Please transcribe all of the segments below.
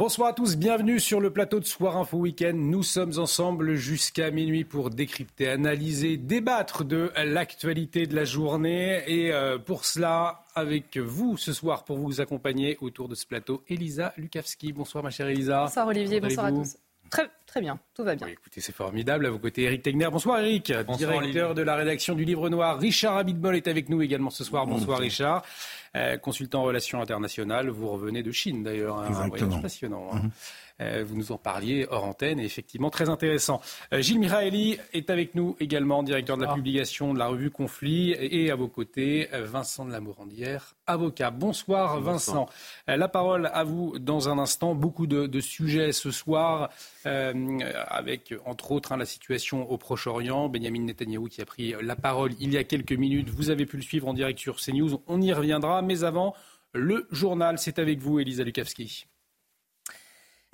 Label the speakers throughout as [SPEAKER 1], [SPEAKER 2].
[SPEAKER 1] Bonsoir à tous, bienvenue sur le plateau de Soir Info Week-end. Nous sommes ensemble jusqu'à minuit pour décrypter, analyser, débattre de l'actualité de la journée. Et euh, pour cela, avec vous ce soir, pour vous accompagner autour de ce plateau, Elisa Lukavski. Bonsoir ma chère Elisa.
[SPEAKER 2] Bonsoir Olivier, bonsoir à tous. Très, très bien, tout va bien.
[SPEAKER 1] écoutez, c'est formidable. À vos côtés, Eric Tegner. Bonsoir Eric, directeur de la rédaction du Livre Noir. Richard Abitbol est avec nous également ce soir. Bonsoir, Richard. Euh, consultant en relations internationales, vous revenez de Chine d'ailleurs, hein, un voyage passionnant. Hein. Euh, vous nous en parliez hors antenne et effectivement très intéressant. Euh, Gilles Miraeli est avec nous également, directeur de la ah. publication de la revue Conflit et à vos côtés, Vincent de la Morandière, avocat. Bonsoir, Vincent. la parole à vous dans un instant. Beaucoup de, sujets ce soir avec entre autres hein, la situation au Proche-Orient. Benjamin Netanyahou qui a pris la parole il y a quelques minutes. Vous avez pu le suivre en direct sur CNews. On y reviendra. Mais avant, le journal, c'est avec vous, Elisa Lukavski.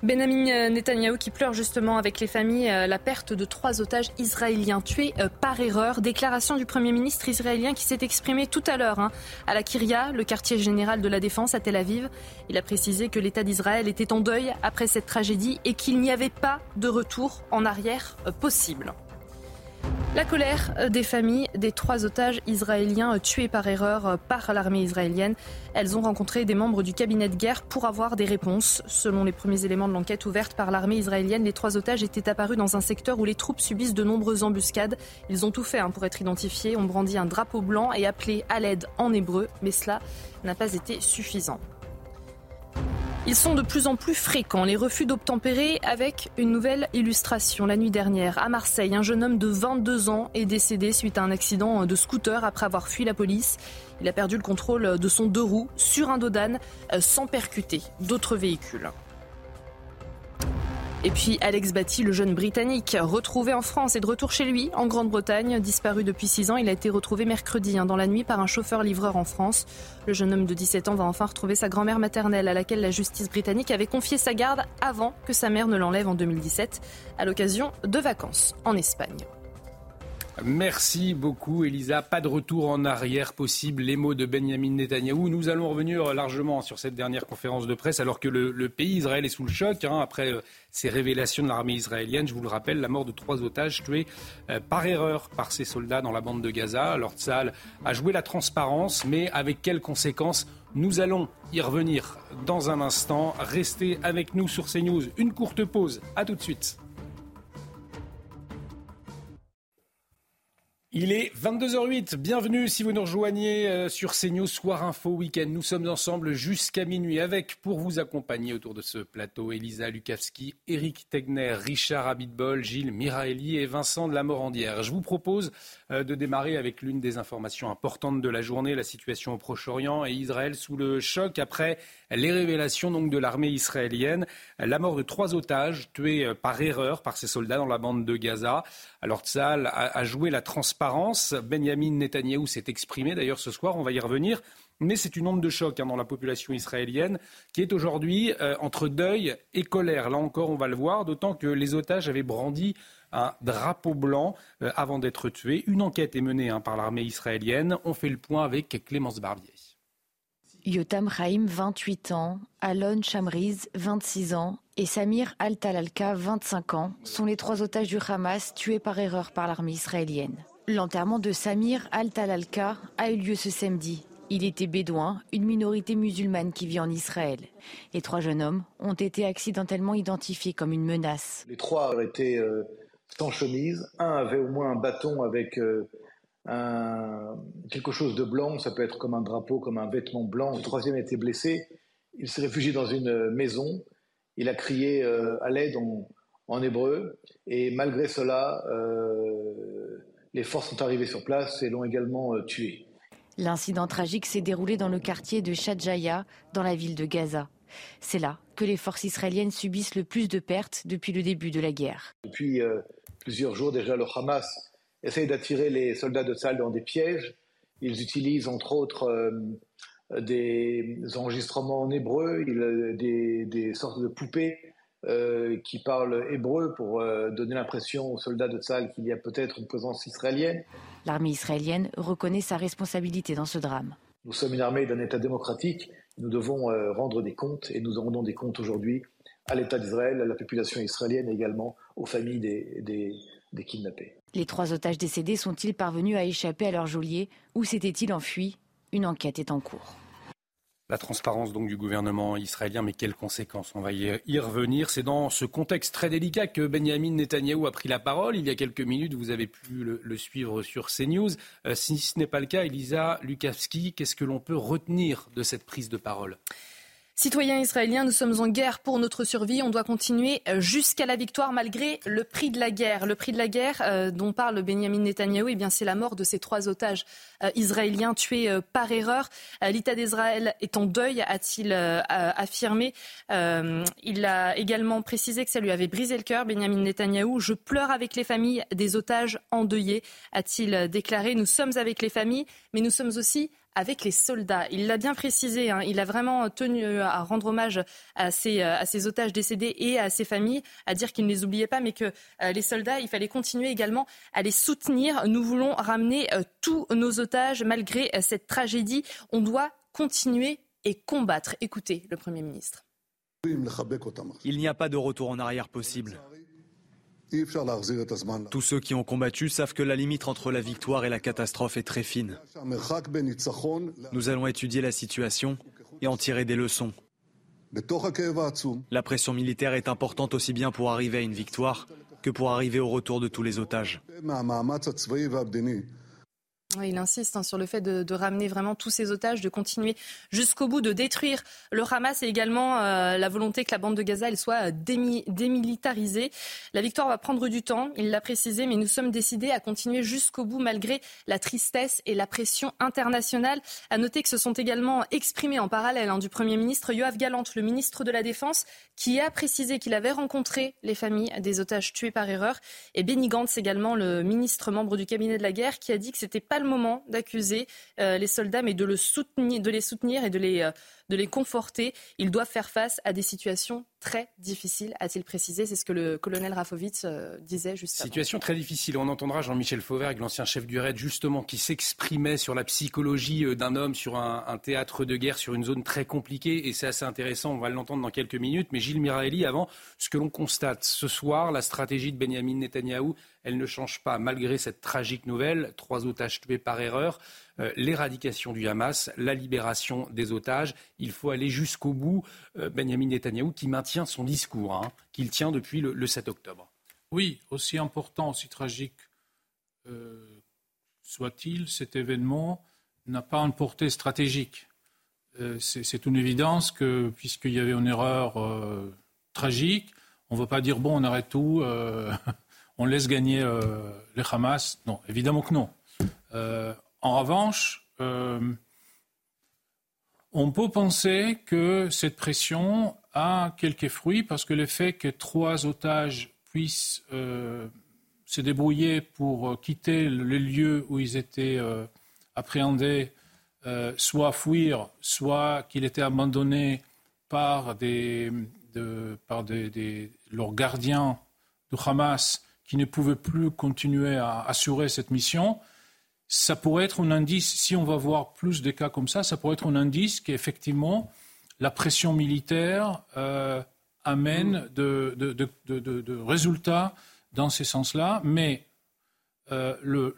[SPEAKER 2] Benjamin Netanyahou qui pleure justement avec les familles euh, la perte de trois otages israéliens tués euh, par erreur. Déclaration du Premier ministre israélien qui s'est exprimé tout à l'heure hein, à la Kiria, le quartier général de la défense à Tel Aviv. Il a précisé que l'État d'Israël était en deuil après cette tragédie et qu'il n'y avait pas de retour en arrière euh, possible. La colère euh, des familles des trois otages israéliens euh, tués par erreur euh, par l'armée israélienne. Elles ont rencontré des membres du cabinet de guerre pour avoir des réponses. Selon les premiers éléments de l'enquête ouverte par l'armée israélienne, les trois otages étaient apparus dans un secteur où les troupes subissent de nombreuses embuscades. Ils ont tout fait hein, pour être identifiés, ont brandi un drapeau blanc et appelé à l'aide en hébreu, mais cela n'a pas été suffisant. Ils sont de plus en plus fréquents, les refus d'obtempérer, avec une nouvelle illustration. La nuit dernière, à Marseille, un jeune homme de 22 ans est décédé suite à un accident de scooter après avoir fui la police. Il a perdu le contrôle de son deux roues sur un dos euh, sans percuter d'autres véhicules. Et puis Alex Batty, le jeune Britannique, retrouvé en France et de retour chez lui, en Grande-Bretagne. Disparu depuis 6 ans, il a été retrouvé mercredi hein, dans la nuit par un chauffeur-livreur en France. Le jeune homme de 17 ans va enfin retrouver sa grand-mère maternelle à laquelle la justice britannique avait confié sa garde avant que sa mère ne l'enlève en 2017 à l'occasion de vacances en Espagne.
[SPEAKER 1] Merci beaucoup, Elisa. Pas de retour en arrière possible. Les mots de Benjamin Netanyahou. Nous allons revenir largement sur cette dernière conférence de presse, alors que le, pays Israël est sous le choc hein, après euh, ces révélations de l'armée israélienne. Je vous le rappelle, la mort de trois otages tués euh, par erreur par ces soldats dans la bande de Gaza. Lord Tzal a joué la transparence, mais avec quelles conséquences? Nous allons y revenir dans un instant. Restez avec nous sur CNews. Une courte pause. À tout de suite. Il est 22h08. Bienvenue si vous nous rejoignez euh, sur CNews Soir Info Week-end. Nous sommes ensemble jusqu'à minuit avec, pour vous accompagner autour de ce plateau, Elisa Lukavski, Eric Tegner, Richard Abitbol, Gilles Miraeli et Vincent de la Morandière. Je vous propose euh, de démarrer avec l'une des informations importantes de la journée, la situation au Proche-Orient et Israël sous le choc après les révélations donc de l'armée israélienne, la mort de trois otages tués euh, par erreur par ces soldats dans la bande de Gaza. Alors Tzal a, joué la transparence. Benjamin Netanyahou s'est exprimé d'ailleurs ce soir, on va y revenir. Mais c'est une onde de choc hein, dans la population israélienne qui est aujourd'hui euh, entre deuil et colère. Là encore, on va le voir, d'autant que les otages avaient brandi un drapeau blanc euh, avant d'être tués. Une enquête est menée hein, par l'armée israélienne. On fait le point avec Clémence Barbier.
[SPEAKER 3] Yotam Chaim, 28 ans, Alon Chamriz, 26 ans, et Samir Al-Talalka, 25 ans, sont les trois otages du Hamas tués par erreur par l'armée israélienne. L'enterrement de Samir Al-Talalka a eu lieu ce samedi. Il était bédouin, une minorité musulmane qui vit en Israël. Les trois jeunes hommes ont été accidentellement identifiés comme une menace.
[SPEAKER 4] Les trois étaient euh, sans chemise. Un avait au moins un bâton avec euh, quelque chose de blanc, ça peut être comme un drapeau, comme un vêtement blanc. Le troisième était blessé, il s'est réfugié dans une maison, il a crié euh, à l'aide en, hébreu, et malgré cela, euh, les forces sont arrivées sur place et l'ont également euh, tué.
[SPEAKER 3] L'incident tragique s'est déroulé dans le quartier de Shadjaya, dans la ville de Gaza. C'est là que les forces israéliennes subissent le plus de pertes depuis le début de la guerre.
[SPEAKER 4] Depuis euh, plusieurs jours déjà, le Hamas essaye d'attirer les soldats de Tsahal dans des pièges. Ils utilisent entre autres euh, des enregistrements en hébreu, des, des sortes de poupées euh, qui parlent hébreu pour donner l'impression aux soldats de Tsahal qu'il y a peut-être une présence israélienne.
[SPEAKER 3] L'armée israélienne reconnaît sa responsabilité dans ce drame.
[SPEAKER 4] Nous sommes une armée d'un État démocratique nous devons euh, rendre des comptes et nous en rendons des comptes aujourd'hui à l'État d'Israël, à la population israélienne et également aux familles des, des, kidnappés.
[SPEAKER 3] Les trois otages décédés sont-ils parvenus à échapper à leur geôlier ou s'étaient-ils enfuis? Une enquête est en cours.
[SPEAKER 1] La transparence donc du gouvernement israélien, mais quelles conséquences? On va y revenir. C'est dans ce contexte très délicat que Benjamin Netanyahou a pris la parole. Il y a quelques minutes, vous avez pu le, suivre sur CNews. Euh, si ce n'est pas le cas, Elisa Lukavski, qu'est-ce que l'on peut retenir de cette prise de parole?
[SPEAKER 2] Citoyens israéliens, nous sommes en guerre pour notre survie. On doit continuer euh, jusqu'à la victoire malgré le prix de la guerre. Le prix de la guerre euh, dont parle Benjamin Netanyahou, eh bien c'est la mort de ces trois otages euh, israéliens tués par erreur. L'État d'Israël est en deuil, a-t-il affirmé. il a également précisé que ça lui avait brisé le cœur. Benjamin Netanyahou, je pleure avec les familles des otages endeuillés, a-t-il déclaré. Nous sommes avec les familles, mais nous sommes aussi avec les soldats. Il l'a bien précisé, hein, il a vraiment tenu euh, à rendre hommage à ces, euh, ces, otages décédés et à ses familles, à dire qu'il ne les oubliait pas, mais que euh, les soldats, il fallait continuer également à les soutenir. Nous voulons ramener tous nos otages malgré cette tragédie. On doit continuer et combattre. Écoutez le Premier ministre.
[SPEAKER 5] Il n'y a pas de retour en arrière possible. Tous ceux qui ont combattu savent que la limite entre la victoire et la catastrophe est très fine. Nous allons étudier la situation et en tirer des leçons. La pression militaire est importante aussi bien pour arriver à une victoire que pour arriver au retour de tous les otages
[SPEAKER 2] il insiste hein, sur le fait de, ramener vraiment tous ces otages, de continuer jusqu'au bout, de détruire le Hamas et également euh, la volonté que la bande de Gaza elle soit euh, démilitarisée. La victoire va prendre du temps, il l'a précisé, mais nous sommes décidés à continuer jusqu'au bout malgré la tristesse et la pression internationale. À noter que se sont également exprimés en parallèle hein, du Premier ministre Yoav Galant, le ministre de la Défense, qui a précisé qu'il avait rencontré les familles des otages tués par erreur, et Benny Gantz également, le ministre membre du cabinet de la guerre, qui a dit que c'était pas le moment d'accuser euh, les soldats, mais de, le soutenir, de les soutenir et de les, euh, de les conforter. Ils doivent faire face à des situations très difficiles, a-t-il précisé. C'est ce que le colonel Rafovitz euh, disait juste
[SPEAKER 1] Situation très difficile. On entendra Jean-Michel Fauvergue, l'ancien chef du RAID, justement, qui s'exprimait sur la psychologie d'un homme sur un, théâtre de guerre, sur une zone très compliquée. Et c'est assez intéressant, on va l'entendre dans quelques minutes. Mais Gilles Miraeli, avant, ce que l'on constate ce soir, la stratégie de Benjamin Netanyahou, elle ne change pas malgré cette tragique nouvelle. Trois otages tués par erreur. Euh, l'éradication du Hamas, la libération des otages. Il faut aller jusqu'au bout. Euh, Benjamin Netanyahou qui maintient son discours, hein, qu'il tient depuis le, 7 octobre.
[SPEAKER 6] Oui, aussi important, aussi tragique euh, soit-il, cet événement n'a pas une portée stratégique. C'est une évidence que, puisqu'il y avait une erreur tragique, on ne va pas dire bon, on arrête tout, on laisse gagner les Hamas. Non, évidemment que non. En revanche, euh, on peut penser que cette pression a quelques fruits parce que le fait que trois otages puissent euh, se débrouiller pour quitter le lieu où ils étaient euh, appréhendés, soit fuir, soit qu'il était abandonné par, des, par leurs gardiens du Hamas qui ne pouvaient plus continuer à assurer cette mission, ça pourrait être un indice, si on va voir plus de cas comme ça, ça pourrait être un indice qu'effectivement, la pression militaire euh, amène de, de, résultats dans ces sens-là, mais euh, le,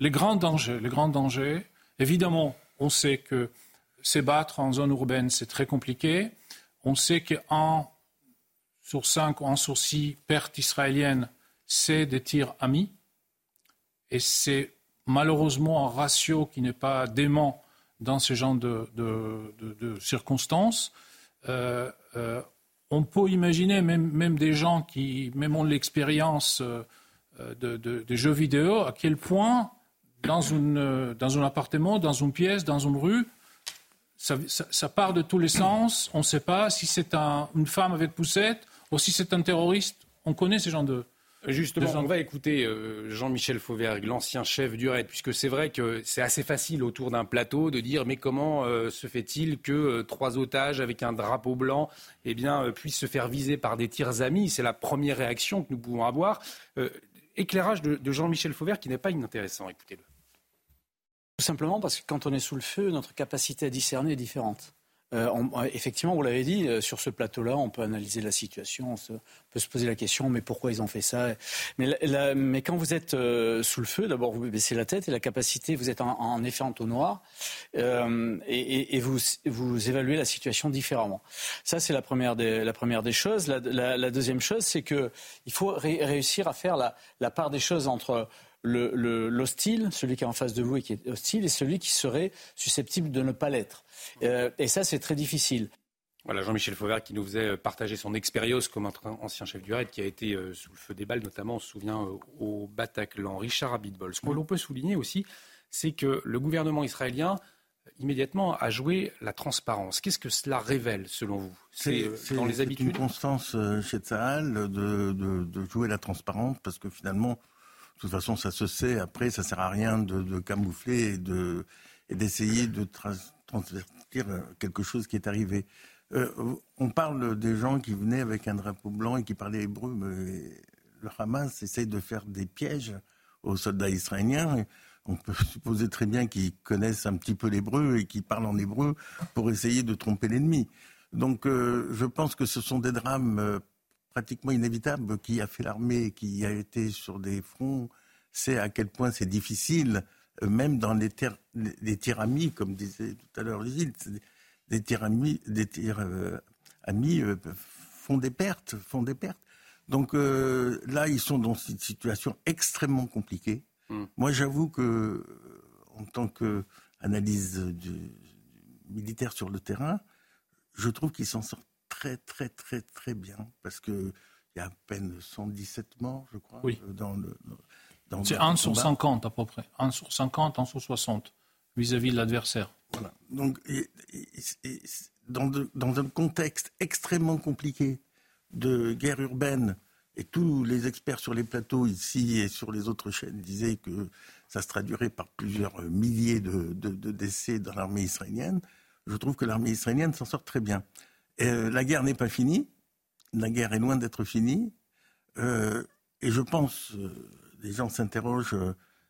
[SPEAKER 6] les grands dangers, les grands dangers, évidemment, on sait que s'ébattre en zone urbaine, c'est très compliqué. On sait qu'un sur cinq ou un sur six pertes israéliennes, c'est des tirs amis. Et c'est malheureusement un ratio qui n'est pas dément dans ce genre de, circonstances. Euh, euh, on peut imaginer même, même, des gens qui même ont l'expérience euh, de, jeux vidéo, à quel point dans, une, dans un appartement, dans une pièce, dans une rue. Ça, part de tous les sens. On ne sait pas si c'est une femme avec poussette ou si c'est un terroriste. On connaît ces gens de,
[SPEAKER 1] Justement, on va écouter euh, Jean-Michel Fauvergue, l'ancien chef du RAID, puisque c'est vrai que c'est assez facile autour d'un plateau de dire mais comment euh, se fait-il que euh, trois otages avec un drapeau blanc eh bien, puissent se faire viser par des tirs amis? C'est la première réaction que nous pouvons avoir. éclairage de, de Jean-Michel Fauvergue qui n'est pas inintéressant, écoutez-le.
[SPEAKER 7] Tout simplement parce que quand on est sous le feu, notre capacité à discerner est différente. Euh, euh, effectivement, vous l'avez dit, euh, sur ce plateau-là, on peut analyser la situation, on, peut se poser la question, mais pourquoi ils ont fait ça? Mais, quand vous êtes sous le feu, d'abord vous baissez la tête et la capacité, vous êtes en, effet en taux noir et, vous, évaluez la situation différemment. Ça, c'est la première des, choses. La, deuxième chose, c'est qu'il faut réussir à faire la part des choses entre l'hostile, celui qui est en face de vous et qui est hostile, et celui qui serait susceptible de ne pas l'être. Euh, et ça, c'est très difficile.
[SPEAKER 1] Voilà, Jean-Michel Fauvert qui nous faisait partager son expérience comme ancien chef du RAID qui a été euh, sous le feu des balles, notamment, on se souvient, euh, au Bataclan. Richard Abitbol. Ce que l'on peut souligner aussi, c'est que le gouvernement israélien immédiatement a joué la transparence. Qu'est-ce que cela révèle selon vous?
[SPEAKER 8] C'est dans les habitudes. une constance chez Tsahal de, de, jouer la transparence parce que finalement, de toute façon, ça se sait. Après, ça sert à rien de, camoufler et de et d'essayer de transvertir euh, quelque chose qui est arrivé. Euh, on parle des gens qui venaient avec un drapeau blanc et qui parlaient hébreu, mais le Hamas essaye de faire des pièges aux soldats israéliens. On peut supposer très bien qu'ils connaissent un petit peu l'hébreu et qu'ils parlent en hébreu pour essayer de tromper l'ennemi. Donc euh, je pense que ce sont des drames pratiquement inévitables qui a fait l'armée, qui a été sur des fronts, c'est à quel point c'est difficile euh, même dans les, tirs amis, comme disait tout à l'heure Gilles, des tirs amis, des euh, amis euh, font des pertes, font des pertes. Donc là, ils sont dans une situation extrêmement compliquée. Hmm. Moi, j'avoue que, en tant qu'analyse militaire sur le terrain, je trouve qu'ils s'en sortent très, très, très, très bien, parce qu'il y a à peine 117 morts, je crois, dans le,
[SPEAKER 6] c'est 1 sur 50 à peu près. 1 sur 50, 1 sur 60 vis-à-vis de l'adversaire.
[SPEAKER 8] Voilà. Donc, dans, un contexte extrêmement compliqué de guerre urbaine, et tous les experts sur les plateaux ici et sur les autres chaînes disaient que ça se traduirait par plusieurs milliers de, décès dans l'armée israélienne, je trouve que l'armée israélienne s'en sort très bien. Euh, la guerre n'est pas finie, la guerre est loin d'être finie, euh, et je pense, euh, les gens s'interrogent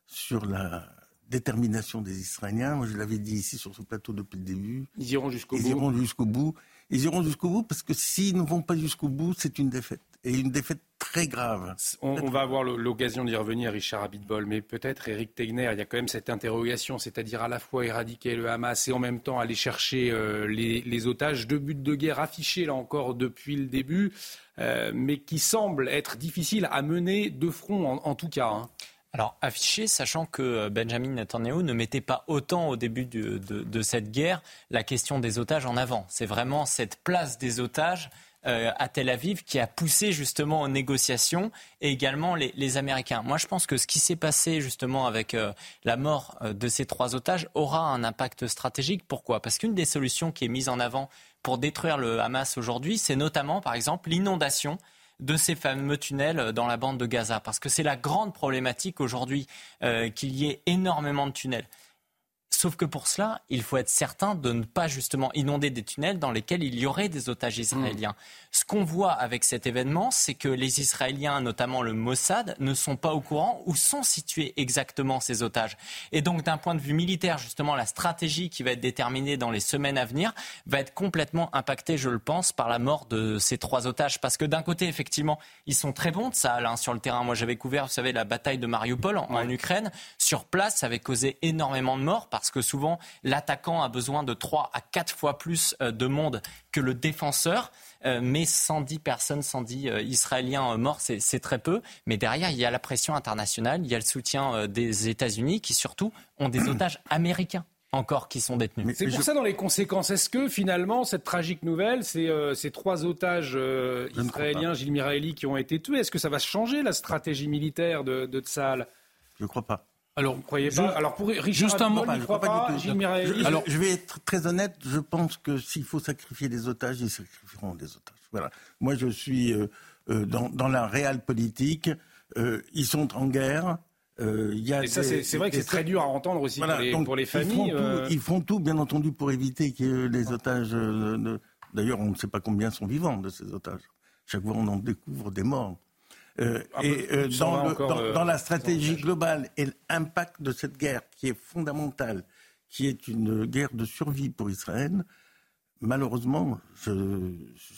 [SPEAKER 8] sur la détermination des Israéliens. Moi, je l'avais dit ici sur ce plateau depuis le début.
[SPEAKER 1] Ils iront jusqu'au bout.
[SPEAKER 8] Ils iront jusqu'au bout. Ils iront jusqu'au bout parce que s'ils ne vont pas jusqu'au bout, c'est une défaite. Et une défaite très grave.
[SPEAKER 1] On, va avoir l'occasion d'y revenir, Richard Abitbol, mais peut-être, Eric Tegner, il y a quand même cette interrogation, c'est-à-dire à la fois éradiquer le Hamas et en même temps aller chercher euh, les, otages. Deux buts de guerre affichés, là encore, depuis le début, euh, mais qui semblent être difficiles à mener de front, en, tout cas. Hein.
[SPEAKER 9] Alors affiché, sachant que euh, Benjamin Netanyahu ne mettait pas autant au début de, cette guerre la question des otages en avant. C'est vraiment cette place des otages euh, à Tel Aviv qui a poussé justement aux négociations et également les, Américains. Moi, je pense que ce qui s'est passé justement avec euh, la mort de ces trois otages aura un impact stratégique. Pourquoi? Parce qu'une des solutions qui est mise en avant pour détruire le Hamas aujourd'hui, c'est notamment, par exemple, l'inondation de ces fameux tunnels dans la bande de Gaza. Parce que c'est la grande problématique aujourd'hui euh, qu'il y ait énormément de tunnels. Sauf que pour cela, il faut être certain de ne pas justement inonder des tunnels dans lesquels il y aurait des otages israéliens. Mm. Ce qu'on voit avec cet événement, c'est que les Israéliens, notamment le Mossad, ne sont pas au courant où sont situés exactement ces otages. Et donc, d'un point de vue militaire, justement, la stratégie qui va être déterminée dans les semaines à venir va être complètement impactée, je le pense, par la mort de ces trois otages. Parce que d'un côté, effectivement, ils sont très bons de ça, Alain, sur le terrain. Moi, j'avais couvert, vous savez, la bataille de Mariupol en, en Ukraine. Sur place, ça avait causé énormément de morts parce que souvent, l'attaquant a besoin de trois à quatre fois plus euh, de monde que le défenseur. Euh, mais 110 personnes, 110 euh, Israéliens euh, morts, c'est très peu. Mais derrière, il y a la pression internationale, il y a le soutien des États-Unis qui surtout ont des otages américains encore qui sont détenus.
[SPEAKER 1] C'est pour ça dans les conséquenses. Est-ce que finalement cette tragique nouvelle, ces trois otages israéliens, Gilles Miraeli, qui ont été tués, est-ce que ça va changer la stratégie militaire de, de Tsahal?
[SPEAKER 8] Je ne crois pas.
[SPEAKER 1] Alors, vous croyez pas Alors, pour Richard
[SPEAKER 6] Juste un mot,
[SPEAKER 1] il ne croit pas,
[SPEAKER 8] pas
[SPEAKER 1] Gilles
[SPEAKER 8] je, alors, je vais être très honnête. Je pense que s'il faut sacrifier des otages, ils sacrifieront des otages. Voilà. Moi, je suis euh, euh, dans, dans, la réelle politique. Euh, ils sont en guerre.
[SPEAKER 1] Euh, y a et ça, c'est vrai que c'est très dur à entendre aussi voilà, pour, les, donc, pour, les, familles.
[SPEAKER 8] Ils font, tout, ils font, tout, bien entendu, pour éviter que les otages. D'ailleurs, on ne sait pas combien sont vivants de ces otages. Chaque fois, on en découvre des morts. Euh, ah, et euh, dans, le, dans, dans, la stratégie globale et l'impact de cette guerre qui est fondamentale, qui est une guerre de survie pour Israël, malheureusement,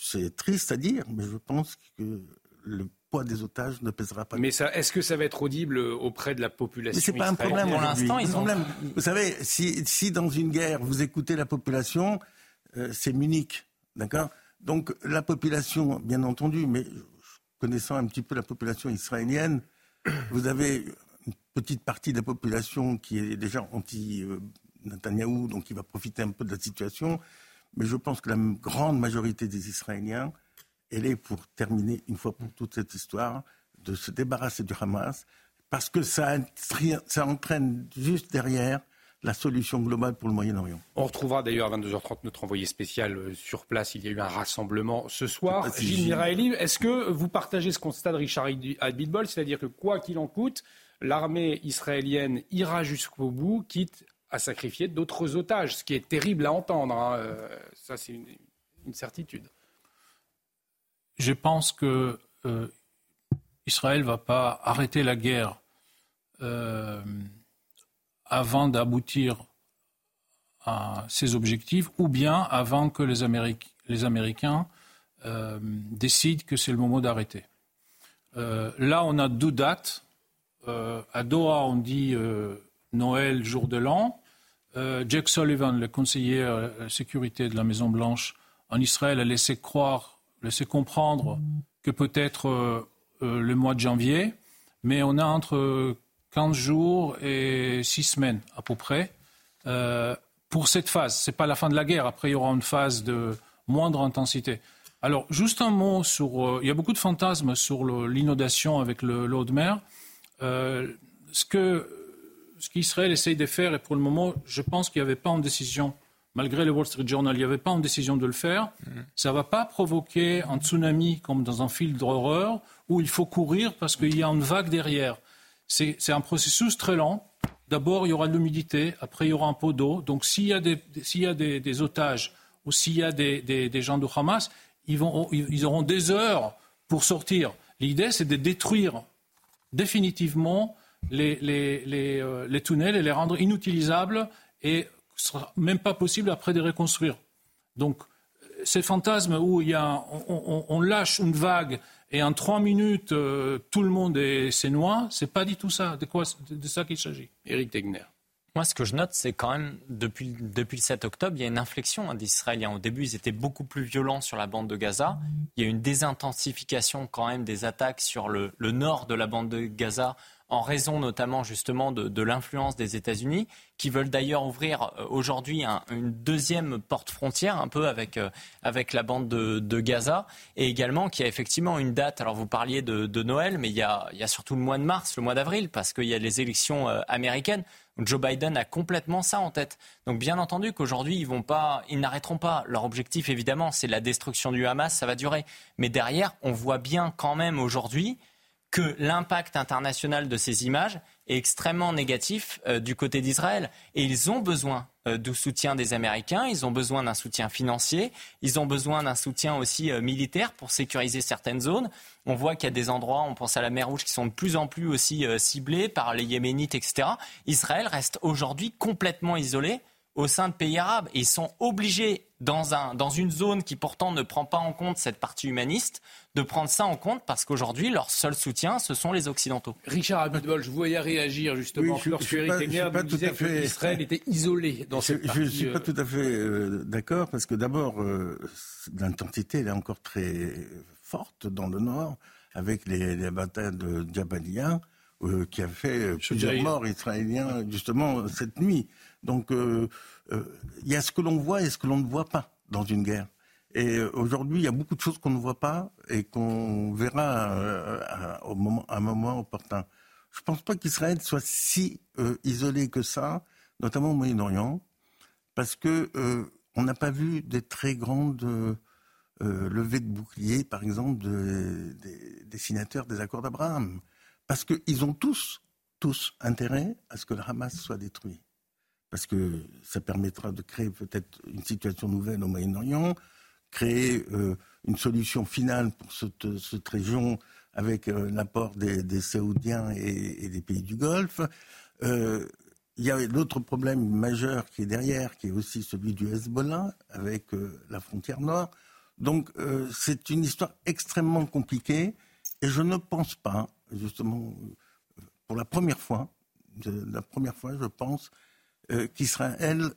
[SPEAKER 8] c'est triste à dire, mais je pense que le poids des otages ne pèsera pas.
[SPEAKER 1] Mais est-ce que ça va être audible auprès de la population
[SPEAKER 8] Mais c'est pas un problème pour l'instant. Ils ont... problème. Vous savez, si, si, dans une guerre vous écoutez la population, euh, c'est Munich, d'accord? Donc la population, bien entendu, mais connaissant un petit peu la population israélienne, vous avez une petite partie de la population qui est déjà anti-Netanyahou, donc qui va profiter un peu de la situation. Mais je pense que la grande majorité des Israéliens, elle est pour terminer une fois pour toutes cette histoire, de se débarrasser du Hamas, parce que ça entraîne juste derrière la solution globale pour le Moyen-Orient.
[SPEAKER 1] On retrouvera d'ailleurs à 22h30 notre envoyé spécial euh, sur place. Il y a eu un rassemblement ce soir. Gilles Miraeli, est-ce que vous partagez ce constat de Richard Abitbol, c'est-à-dire que quoi qu'il en coûte, l'armée israélienne ira jusqu'au bout, quitte à sacrifier d'autres otages, ce qui est terrible à entendre. Hein. Euh, ça, c'est une, certitude.
[SPEAKER 6] Je pense que euh, Israël ne va pas arrêter la guerre avant d'aboutir à ses objectifs ou bien avant que les, Américains euh, décident que c'est le moment d'arrêter. Euh, là, on a deux dates. Euh, à Doha, on dit Noël, jour de l'an. Jack Sullivan, le conseiller à sécurité de la Maison-Blanche en Israël, a laissé croire, laissé comprendre que peut-être le mois de janvier. Mais on a entre 15 jours et 6 semaines à peu près euh, pour cette phase. Ce n'est pas la fin de la guerre. Après, il y aura une phase de moindre intensité. Alors, juste un mot sur. Euh, il y a beaucoup de fantasmes sur l'inondation avec l'eau de mer. Euh, ce que ce qu'Israël essaye de faire, et pour le moment, je pense qu'il n'y avait pas en décision, malgré le Wall Street Journal, il n'y avait pas en décision de le faire. Mm-hmm. Ça ne va pas provoquer un tsunami comme dans un film d'horreur où il faut courir parce qu'il y a une vague derrière. C'est un processus très lent. D'abord, il y aura de l'humidité, après, il y aura un pot d'eau. Donc, s'il y a, des, y a des, otages ou s'il y a des, gens de Hamas, ils, vont, ils auront des heures pour sortir. L'idée, c'est de détruire définitivement les, les, euh, les, tunnels et les rendre inutilisables et ce sera même pas possible après de reconstruire. Donc, ces fantasmes où il y a, on lâche une vague et en trois minutes, euh, tout le monde est, c'est noir, c'est pas du tout ça. De, quoi, de, ça qu'il s'agit?
[SPEAKER 1] Éric Tegner.
[SPEAKER 9] Moi, ce que je note, c'est quand même, depuis, depuis le 7 octobre, il y a une inflexion hein, des Israéliens. Au début, ils étaient beaucoup plus violents sur la bande de Gaza. Il y a une désintensification quand même des attaques sur le, le nord de la bande de Gaza en raison notamment justement de, l'influence des États-Unis, qui veulent d'ailleurs ouvrir euh, aujourd'hui une deuxième porte frontière un peu avec, euh, avec la bande de, Gaza, et également qui a effectivement une date. Alors vous parliez de, Noël, mais il y, a, il y, a, surtout le mois de mars, le mois d'avril, parce qu'il y a les élections euh, américaines. Joe Biden a complètement ça en tête. Donc bien entendu qu'aujourd'hui ils vont pas, ils n'arrêteront pas. Leur objectif évidemment c'est la destruction du Hamas, ça va durer. Mais derrière, on voit bien quand même aujourd'hui que l'impact international de ces images est extrêmement négatif euh, du côté d'Israël. Et ils ont besoin euh, du soutien des Américains, ils ont besoin d'un soutien financier, ils ont besoin d'un soutien aussi euh, militaire pour sécuriser certaines zones. On voit qu'il y a des endroits, on pense à la mer Rouge, qui sont de plus en plus aussi ciblés par les Yéménites, etc. Israël reste aujourd'hui complètement isolé au sein de pays arabes. Et ils sont obligés, dans, un, dans une zone qui pourtant ne prend pas en compte cette partie humaniste, de prendre ça en compte parce qu'aujourd'hui, leur seul soutien, ce sont les Occidentaux.
[SPEAKER 1] Richard Abitbol, je voyais réagir justement oui, je, lorsque Eric Tegner disait qu'Israël était isolé dans cette.
[SPEAKER 8] Je ne suis pas tout à fait euh, d'accord parce que d'abord, euh, l'intensité est encore très forte dans le nord avec les, les batailles de Jabalia. Euh, qui a fait plusieurs morts israéliens justement cette nuit. Donc il y a ce que l'on voit et ce que l'on ne voit pas dans une guerre. Et euh, aujourd'hui, il y a beaucoup de choses qu'on ne voit pas et qu'on verra euh, à, au moment, à un moment opportun. je ne pense pas qu'Israël soit si euh, isolé que ça, notamment au Moyen-Orient, parce que euh, on n'a pas vu des très grandes levées de boucliers, par exemple, des dessinateurs des accords d'Abraham, parce qu'ils ont tous, tous intérêt à ce que le Hamas soit détruit, parce que ça permettra de créer peut-être une situation nouvelle au Moyen-Orient, créer une solution finale pour cette, région avec euh, l'apport des, Saoudiens et, des pays du Golfe. Euh, il y a l'autre problème majeur qui est derrière, qui est aussi celui du Hezbollah, avec euh, la frontière nord. Donc c'est une histoire extrêmement compliquée, et je ne pense pas, justement, pour la première fois, la première fois, je pense, qu'Israël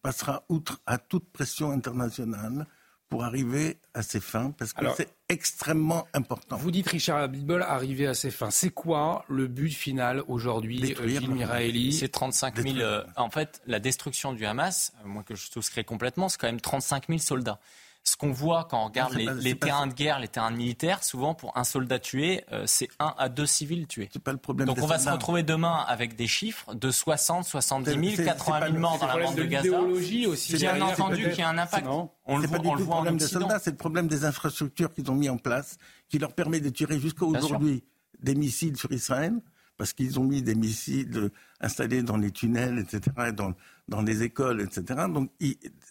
[SPEAKER 8] passera outre à toute pression internationale pour arriver à ses fins, parce que c'est extrêmement important.
[SPEAKER 1] Vous dites, Richard Abitbol, arriver à ses fins. C'est quoi le but final aujourd'hui, Gilles Miraeli
[SPEAKER 9] C'est 35 000. Euh, en fait, la destruction du Hamas, euh, moi que je souscris complètement, c'est quand même 35 000 soldats ce qu'on voit quand on regarde les, terrains de guerre, les terrains militaires, souvent pour un soldat tué, euh, c'est un à deux civils tués.
[SPEAKER 8] C'est pas le problème.
[SPEAKER 9] Donc on va se retrouver demain avec des chiffres de 60, 70 000, 80 000 morts dans la bande de, Gaza.
[SPEAKER 1] aussi.
[SPEAKER 9] Bien entendu qu'il y a un impact.
[SPEAKER 8] On le, pas du tout le problème des soldats, c'est le problème des infrastructures qu'ils ont mis en place, qui leur permet de tirer jusqu'à aujourd'hui des missiles sur Israël parce qu'ils ont mis des missiles installés dans les tunnels, etc., dans, dans les écoles, etc. Donc,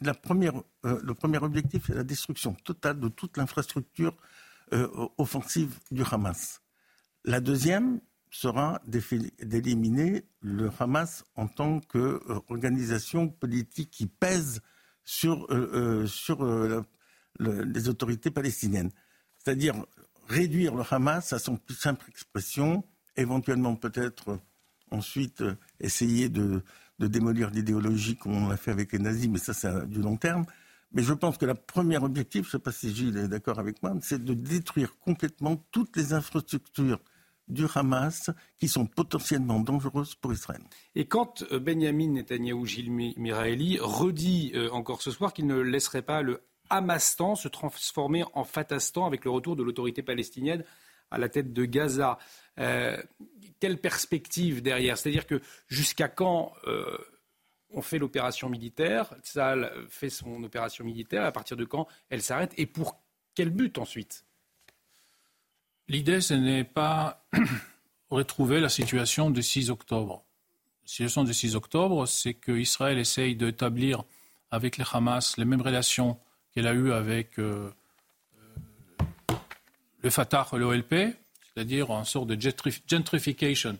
[SPEAKER 8] la première, euh, le premier objectif, c'est la destruction totale de toute l'infrastructure euh, offensive du Hamas. La deuxième sera d'éliminer le Hamas en tant qu'organisation euh, politique qui pèse sur, sur les autorités palestiniennes. C'est-à-dire réduire le Hamas à son plus simple expression, éventuellement peut-être ensuite essayer de, démolir l'idéologie comme on l'a fait avec les nazis, mais ça c'est du long terme. Mais je pense que le premier objectif, je ne sais pas si Gilles est d'accord avec moi, c'est de détruire complètement toutes les infrastructures du Hamas qui sont potentiellement dangereuses pour Israël.
[SPEAKER 1] Et quand euh, Benjamin Netanyahou, Gilles Miraeli, redit euh, encore ce soir qu'il ne laisserait pas le Hamastan se transformer en Fatastan avec le retour de l'autorité palestinienne à la tête de Gaza. Euh, quelle perspective derrière? C'est-à-dire que jusqu'à quand euh, on fait l'opération militaire? Tsahal fait son opération militaire, à partir de quand elle s'arrête? Et pour quel but ensuite?
[SPEAKER 6] L'idée, ce n'est pas retrouver la situation du 6 octobre. La situation du 6 octobre, c'est qu'Israël essaye d'établir avec les Hamas les mêmes relations qu'elle a eues avec euh, le Fatah et l'OLP, c'est-à-dire une sorte de gentrification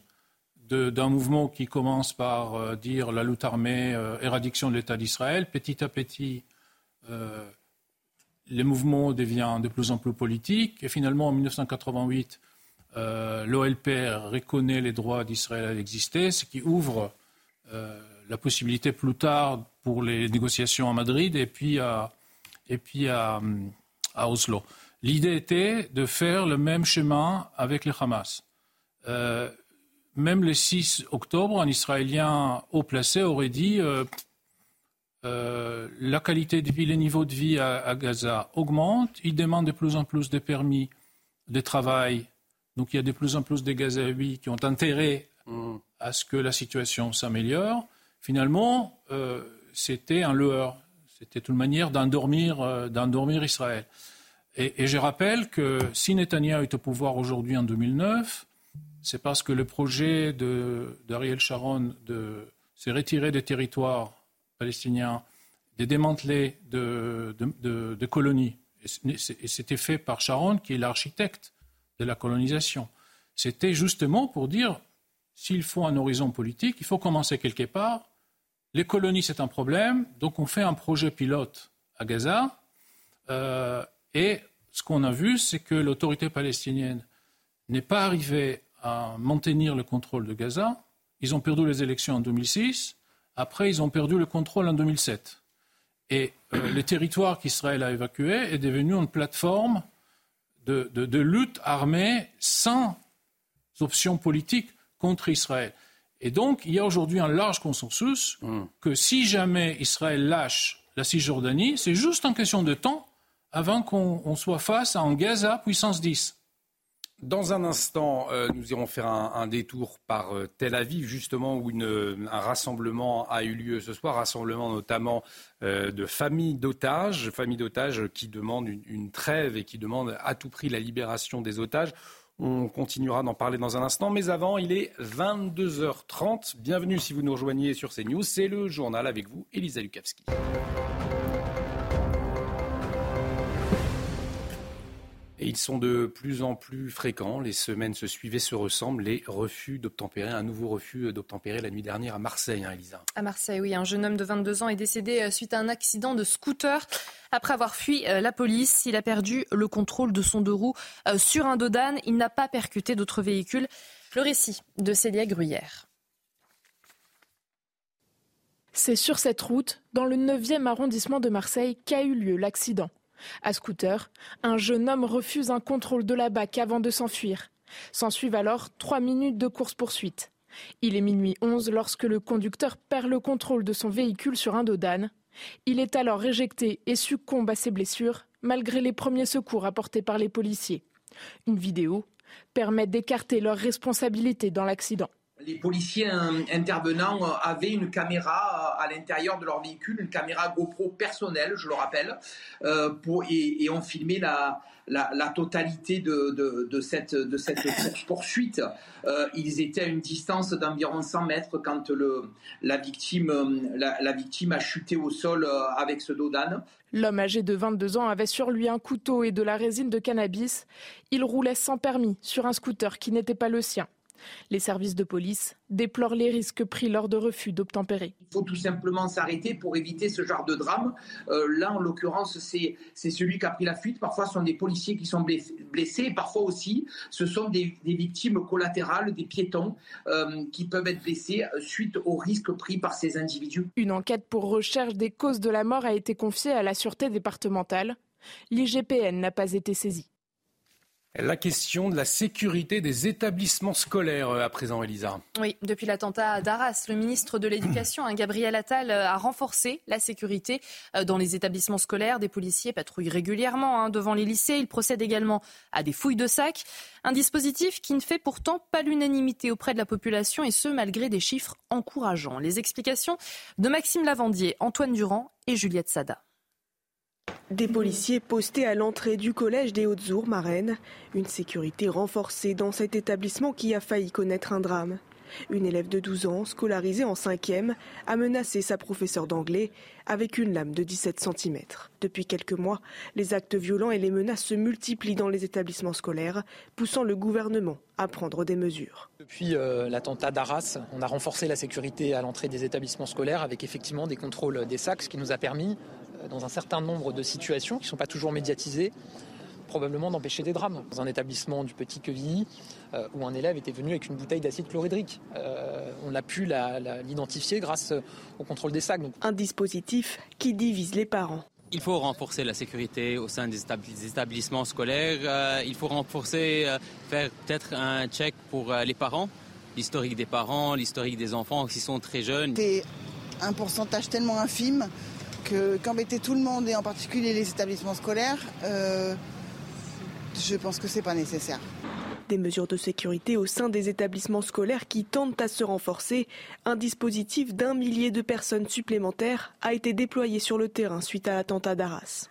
[SPEAKER 6] d'un mouvement qui commence par euh, dire la lutte armée, euh, éradiction de l'État d'Israël. Petit à petit, euh, le mouvement devient de plus en plus politique. Et finalement, en 1988, l'OLP reconnaît les droits d'Israël à exister, ce qui ouvre la possibilité plus tard pour les négociations à Madrid et puis à Oslo. L'idée était de faire le même chemin avec le Hamas. Euh, même le 6 octobre, un Israélien haut placé aurait dit euh, euh, la qualité de vie, le niveau de vie à, Gaza augmente, il demande de plus en plus de permis de travail, donc il y a de plus en plus de Gazaouis qui ont intérêt mmh. à ce que la situation s'améliore. Finalement, c'était un leurre, c'était une manière d'endormir, d'endormir Israël. Et, je rappelle que si Netanyahu est au pouvoir aujourd'hui en 2009, c'est parce que le projet d'Ariel Sharon de se retirer des territoires palestiniens, de démanteler de, de, colonies, et c'était fait par Sharon, qui est l'architecte de la colonisation. C'était justement pour dire, s'il faut un horizon politique, il faut commencer quelque part. Les colonies, c'est un problème, donc on fait un projet pilote à Gaza. Euh, et ce qu'on a vu, c'est que l'autorité palestinienne n'est pas arrivée à maintenir le contrôle de Gaza. Ils ont perdu les élections en 2006. Après, ils ont perdu le contrôle en 2007. Et euh, le territoire qu'Israël a évacué est devenu une plateforme de, lutte armée sans option politique contre Israël. Et donc, il y a aujourd'hui un large consensus mmh. que si jamais Israël lâche la Cisjordanie, c'est juste en question de temps avant qu'on soit face à un Gaza puissance 10.
[SPEAKER 1] Dans un instant, euh, nous irons faire un, détour par euh, Tel Aviv, justement, où un rassemblement a eu lieu ce soir, rassemblement notamment euh, de familles d'otages, familles d'otages qui demandent une, une, trêve et qui demandent à tout prix la libération des otages. On continuera d'en parler dans un instant, mais avant, il est 22h30. Bienvenue si vous nous rejoignez sur CNews. C'est le journal avec vous, Elisa Lukavski. Et ils sont de plus en plus fréquents. Les semaines se suivaient, se ressemblent. Les refus d'obtempérer, un nouveau refus d'obtempérer la nuit dernière à Marseille, hein, Elisa.
[SPEAKER 2] À Marseille, oui. Un jeune homme de 22 ans est décédé euh, suite à un accident de scooter. Après avoir fui euh, la police, il a perdu le contrôle de son deux roues euh, sur un dodane. Il n'a pas percuté d'autres véhicules. Le récit de Célia Gruyère.
[SPEAKER 10] C'est sur cette route, dans le 9e arrondissement de Marseille, qu'a eu lieu l'accident. À scooter, un jeune homme refuse un contrôle de la BAC avant de s'enfuir. S'ensuivent alors trois minutes de course-poursuite. Il est minuit 11 lorsque le conducteur perd le contrôle de son véhicule sur un dos d'âne. Il est alors éjecté et succombe à ses blessures, malgré les premiers secours apportés par les policiers. Une vidéo permet d'écarter leur responsabilité dans l'accident
[SPEAKER 11] les policiers intervenants avaient une caméra à l'intérieur de leur véhicule, une caméra GoPro personnelle, je le rappelle, euh, et, ont filmé la, totalité de, cette, poursuite. Euh, ils étaient à une distance d'environ 100 mètres quand la, victime, a chuté au sol euh, avec ce dos d'âne.
[SPEAKER 10] L'homme âgé de 22 ans avait sur lui un couteau et de la résine de cannabis. Il roulait sans permis sur un scooter qui n'était pas le sien. Les services de police déplorent les risques pris lors de refus d'obtempérer.
[SPEAKER 11] Il faut tout simplement s'arrêter pour éviter ce genre de drame. Euh, là, en l'occurrence, c'est celui qui a pris la fuite. Parfois, ce sont des policiers qui sont blessés. Parfois aussi, ce sont des, victimes collatérales, des piétons euh, qui peuvent être blessés suite aux risques pris par ces individus.
[SPEAKER 10] Une enquête pour recherche des causes de la mort a été confiée à la Sûreté départementale. L'IGPN n'a pas été saisie.
[SPEAKER 1] La question de la sécurité des établissements scolaires euh, à présent, Elisa.
[SPEAKER 2] Oui, depuis l'attentat d'Arras, le ministre de l'Éducation, hein, Gabriel Attal, euh, a renforcé la sécurité euh, dans les établissements scolaires. Des policiers patrouillent régulièrement hein, devant les lycées. Ils procèdent également à des fouilles de sacs. Un dispositif qui ne fait pourtant pas l'unanimité auprès de la population et ce, malgré des chiffres encourageants. Les explications de Maxime Lavandier, Antoine Durand et Juliette Sada.
[SPEAKER 12] Des policiers postés à l'entrée du collège des Hautes-Ours, Marennes. Une sécurité renforcée dans cet établissement qui a failli connaître un drame. Une élève de 12 ans, scolarisée en 5e, a menacé sa professeure d'anglais avec une lame de 17 cm. Depuis quelques mois, les actes violents et les menaces se multiplient dans les établissements scolaires, poussant le gouvernement à prendre des mesures.
[SPEAKER 13] Depuis euh, l'attentat d'Arras, on a renforcé la sécurité à l'entrée des établissements scolaires avec effectivement des contrôles des sacs, ce qui nous a permis dans un certain nombre de situations qui ne sont pas toujours médiatisées, probablement d'empêcher des drames. Dans un établissement du Petit Quevilly, euh, où un élève était venu avec une bouteille d'acide chlorhydrique. Euh, on a pu l'identifier grâce au contrôle des sacs.
[SPEAKER 12] Un dispositif qui divise les parents.
[SPEAKER 14] Il faut renforcer la sécurité au sein des établissements scolaires. Euh, il faut renforcer, faire peut-être un check pour les parents, l'historique des parents, l'historique des enfants qui sont très jeunes.
[SPEAKER 15] C'est un pourcentage tellement infime qu'embêter tout le monde et en particulier les établissements scolaires, euh, je pense que c'est pas nécessaire.
[SPEAKER 12] Des mesures de sécurité au sein des établissements scolaires qui tentent à se renforcer. Un dispositif d'un millier de personnes supplémentaires a été déployé sur le terrain suite à l'attentat d'Arras.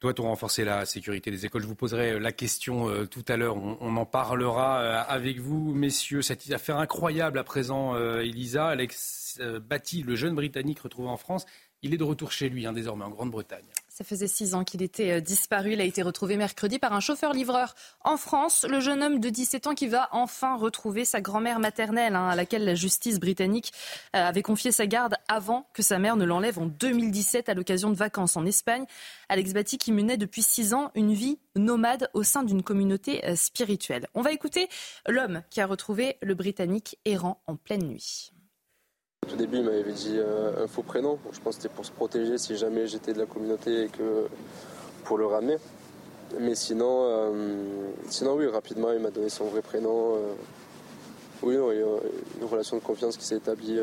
[SPEAKER 1] Doit-on renforcer la sécurité des écoles? Je vous poserai la question euh, tout à l'heure. On, en parlera euh, avec vous, messieurs. Cette affaire incroyable à présent, Elisa. Alex Batty, le jeune Britannique retrouvé en France, il est de retour chez lui, hein, désormais en Grande-Bretagne.
[SPEAKER 2] Ça faisait six ans qu'il était euh, disparu. Il a été retrouvé mercredi par un chauffeur-livreur en France. Le jeune homme de 17 ans qui va enfin retrouver sa grand-mère maternelle, hein, à laquelle la justice britannique euh, avait confié sa garde avant que sa mère ne l'enlève en 2017 à l'occasion de vacances en Espagne. Alex Batty qui menait depuis six ans une vie nomade au sein d'une communauté euh, spirituelle. On va écouter l'homme qui a retrouvé le Britannique errant en pleine nuit.
[SPEAKER 16] Au tout début, il m'avait dit euh, un faux prénom. Je pense que c'était pour se protéger si jamais j'étais de la communauté et que pour le ramener. Mais sinon, euh, sinon oui, rapidement, il m'a donné son vrai prénom. Euh. oui, a une relation de confiance qui s'est établie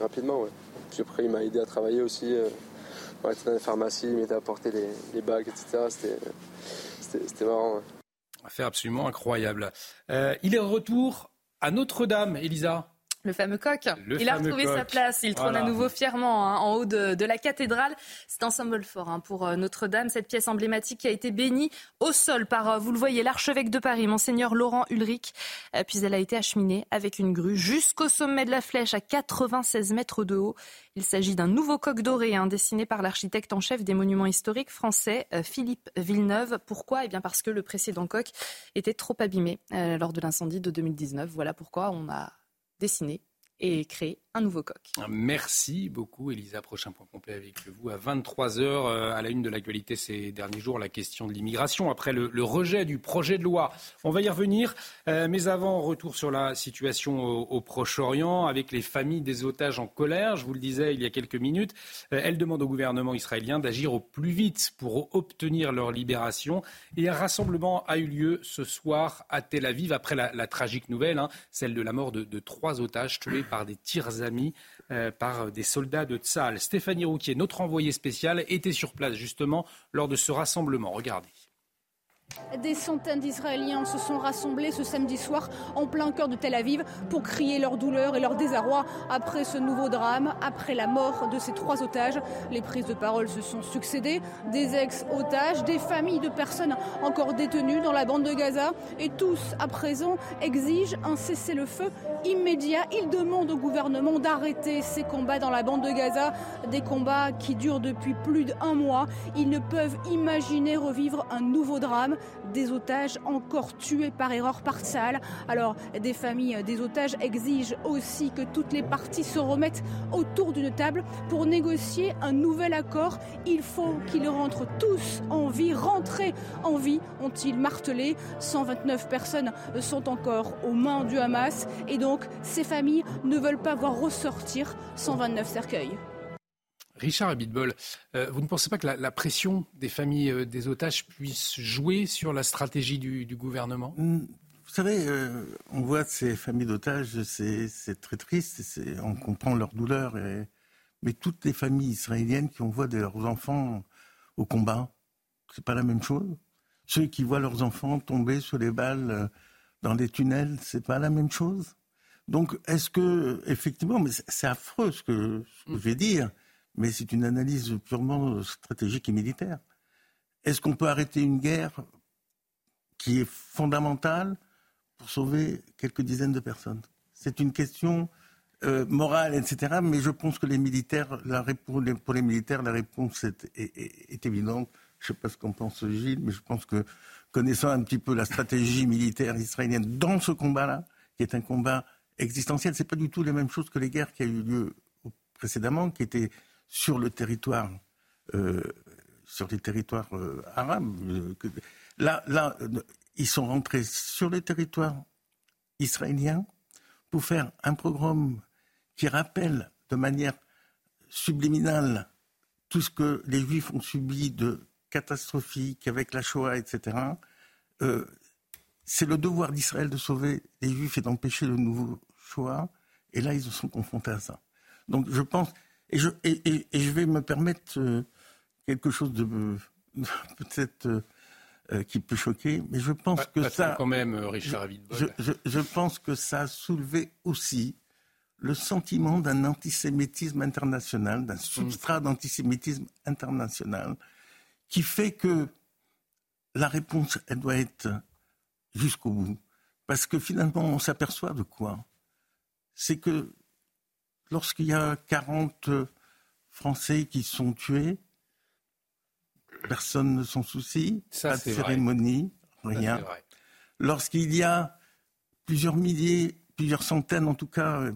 [SPEAKER 16] rapidement. Puis après, il m'a aidé à travailler aussi. On était dans la pharmacie, il m'était apporté les, les bagues, etc. C'était marrant.
[SPEAKER 1] Affaire absolument incroyable. Il est retour à Notre-Dame, Elisa.
[SPEAKER 2] Le fameux coq. il a retrouvé sa place. Il trône à nouveau fièrement hein, en haut de, la cathédrale. C'est un symbole fort hein, pour euh, Notre-Dame, cette pièce emblématique qui a été bénie au sol par, euh, vous le voyez, l'archevêque de Paris, monseigneur Laurent Ulrich. Euh, puis elle a été acheminée avec une grue jusqu'au sommet de la flèche à 96 mètres de haut. Il s'agit d'un nouveau coq doré hein, dessiné par l'architecte en chef des monuments historiques français, Philippe Villeneuve. Pourquoi? Eh bien parce que le précédent coq était trop abîmé lors de l'incendie de 2019. Voilà pourquoi on a dessiner et créer un nouveau coq.
[SPEAKER 1] Merci beaucoup, Elisa. Prochain point complet avec vous à 23h. Euh, à la une de l'actualité ces derniers jours, la question de l'immigration après le, rejet du projet de loi. On va y revenir. Euh, mais avant, retour sur la situation au, Proche-Orient avec les familles des otages en colère. Je vous le disais il y a quelques minutes. Euh, elles demandent au gouvernement israélien d'agir au plus vite pour obtenir leur libération. Et un rassemblement a eu lieu ce soir à Tel Aviv après la, tragique nouvelle, hein, celle de la mort de, de trois otages tués par des tirs amis euh, par des soldats de Tsal. Stéphanie Rouquier, notre envoyée spéciale, était sur place justement lors de ce rassemblement. Regardez.
[SPEAKER 17] Des centaines d'Israéliens se sont rassemblés ce samedi soir en plein cœur de Tel Aviv pour crier leur douleur et leur désarroi après ce nouveau drame, après la mort de ces trois otages. Les prises de parole se sont succédées, des ex-otages, des familles de personnes encore détenues dans la bande de Gaza et tous à présent exigent un cessez-le-feu immédiat. Ils demandent au gouvernement d'arrêter ces combats dans la bande de Gaza, des combats qui durent depuis plus d'un mois. Ils ne peuvent imaginer revivre un nouveau drame des otages encore tués par erreur par salle. Alors, des familles des otages exigent aussi que toutes les parties se remettent autour d'une table pour négocier un nouvel accord. Il faut qu'ils rentrent tous en vie, rentrer en vie, ont-ils martelé. 129 personnes sont encore aux mains du Hamas et donc ces familles ne veulent pas voir ressortir 129 cercueils.
[SPEAKER 1] Richard Abitbol, euh, vous ne pensez pas que la, pression des familles euh, des otages puisse jouer sur la stratégie du, gouvernement?
[SPEAKER 8] Vous savez, euh, on voit ces familles d'otages, c'est très triste, on comprend leur douleur, mais toutes les familles israéliennes qui envoient leurs enfants au combat, c'est pas la même chose. Ceux qui voient leurs enfants tomber sur les balles dans les tunnels, c'est pas la même chose. Donc, est-ce que, effectivement, mais c'est affreux ce que je vais dire, mais c'est une analyse purement stratégique et militaire. Est-ce qu'on peut arrêter une guerre qui est fondamentale pour sauver quelques dizaines de personnes? C'est une question euh, morale, etc. Mais je pense que les militaires, pour, les, militaires, la réponse est, évidente. Je ne sais pas ce qu'en pense Gilles, mais je pense que connaissant un petit peu la stratégie militaire israélienne dans ce combat-là, qui est un combat existentiel, c'est pas du tout les mêmes choses que les guerres qui ont eu lieu précédemment, qui étaient sur le territoire, euh, sur les territoires euh, arabes. Euh, là, là, ils sont rentrés sur le territoire israélien pour faire un programme qui rappelle de manière subliminale tout ce que les Juifs ont subi de catastrophique avec la Shoah, etc. c'est le devoir d'Israël de sauver les Juifs et d'empêcher le nouveau Shoah. Et là, ils se sont confrontés à ça. Donc, je pense, et je, et, je vais me permettre euh, quelque chose de peut-être euh, euh, qui peut choquer, mais je pense que ça.
[SPEAKER 1] quand même, Richard
[SPEAKER 8] je, je, je, pense que ça a soulevé aussi le sentiment d'un antisémitisme international, d'un substrat d'antisémitisme international, qui fait que la réponse, elle doit être jusqu'au bout. Parce que finalement, on s'aperçoit de quoi? C'est que lorsqu'il y a 40 Français qui sont tués, personne ne s'en soucie, pas de cérémonie, rien. Lorsqu'il y a plusieurs milliers, plusieurs centaines en tout cas,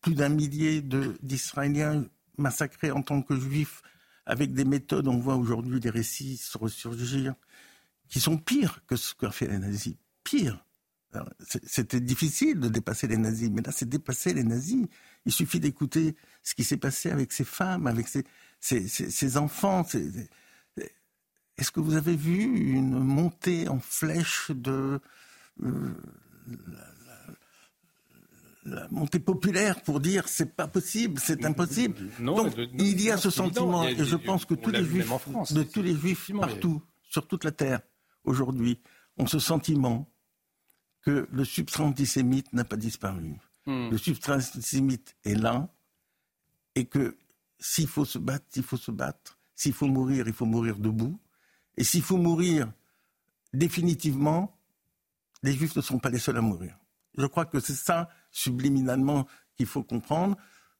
[SPEAKER 8] plus d'un millier d'Israéliens massacrés en tant que juifs, avec des méthodes, on voit aujourd'hui des récits se ressurgir, qui sont pires que ce qu'a fait les nazis. Pire. C'était difficile de dépasser les nazis, mais là, c'est dépasser les nazis. Il suffit d'écouter ce qui s'est passé avec ces femmes, avec ces, enfants. Est-ce que vous avez vu une montée en flèche de euh, la, montée populaire pour dire c'est pas possible, c'est impossible? Donc il y a ce sentiment, et je pense que tous les juifs, de tous les juifs partout, sur toute la terre, aujourd'hui, ont ce sentiment que le substrat antisémite n'a pas disparu. Hmm. Le substrat antisémite est là et que s'il faut se battre, il faut se battre. S'il faut mourir, il faut mourir debout. Et s'il faut mourir définitivement, les juifs ne sont pas les seuls à mourir. Je crois que c'est ça, subliminalement, qu'il faut comprendre.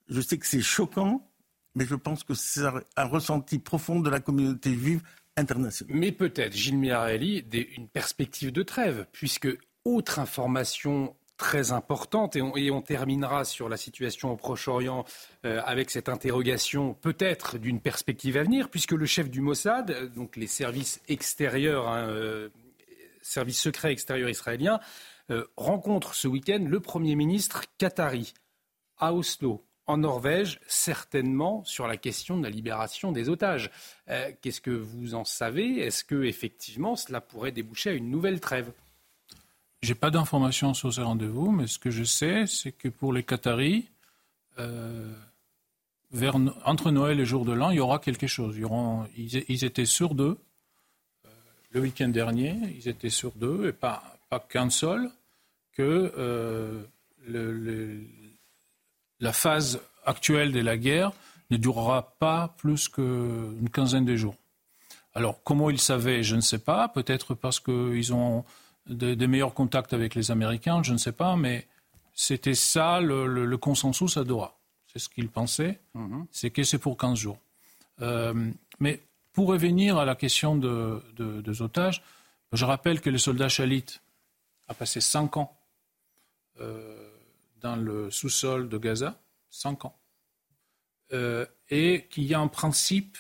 [SPEAKER 8] Je sais que c'est choquant, mais je pense que c'est un ressenti profond de la communauté juive internationale.
[SPEAKER 1] Mais peut-être, Gilles Miarelli, une perspective de trêve, puisque autre information très importante. Et on, terminera sur la situation au Proche-Orient euh, avec cette interrogation peut-être d'une perspective à venir, puisque le chef du Mossad, euh, donc les services extérieurs, hein, euh, services secrets extérieurs israéliens, rencontre ce week-end le Premier ministre qatari à Oslo en Norvège, certainement sur la question de la libération des otages. Qu'est-ce que vous en savez? Est-ce que effectivement cela pourrait déboucher à une nouvelle trêve?
[SPEAKER 6] J'ai pas d'informations sur ce rendez-vous, mais ce que je sais, c'est que pour les Qataris, euh, entre Noël et jour de l'an, il y aura quelque chose. Ils, étaient sur deux. Euh, le week-end dernier, ils étaient sur deux, et pas, qu'un seul, que euh, la phase actuelle de la guerre ne durera pas plus qu'une quinzaine de jours. Alors, comment ils savaient, je ne sais pas. Peut-être parce qu'ils ont des meilleurs contacts avec les Américains, je ne sais pas, mais c'était ça le, consensus à Doha. C'est ce qu'ils pensaient, mhm. c'est que c'est pour 15 jours. Euh, mais pour revenir à la question de, des otages, je rappelle que le soldat Chalit a passé 5 ans euh, dans le sous-sol de Gaza, 5 ans, euh, et qu'il y a un principe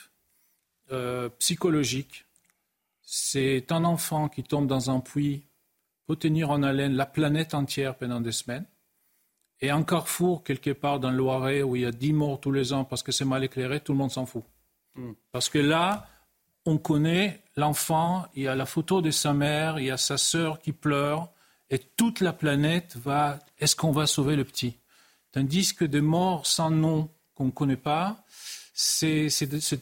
[SPEAKER 6] psychologique. C'est un enfant qui tombe dans un puits peut tenir en haleine la planète entière pendant des semaines. Et un carrefour, quelque part dans le Loiret, où il y a 10 morts tous les ans parce que c'est mal éclairé, tout le monde s'en fout. Hmm. Parce que là, on connaît l'enfant, il y a la photo de sa mère, il y a sa sœur qui pleure, et toute la planète va. Est-ce qu'on va sauver le petit? Tandis que des morts sans nom qu'on ne connaît pas, c'est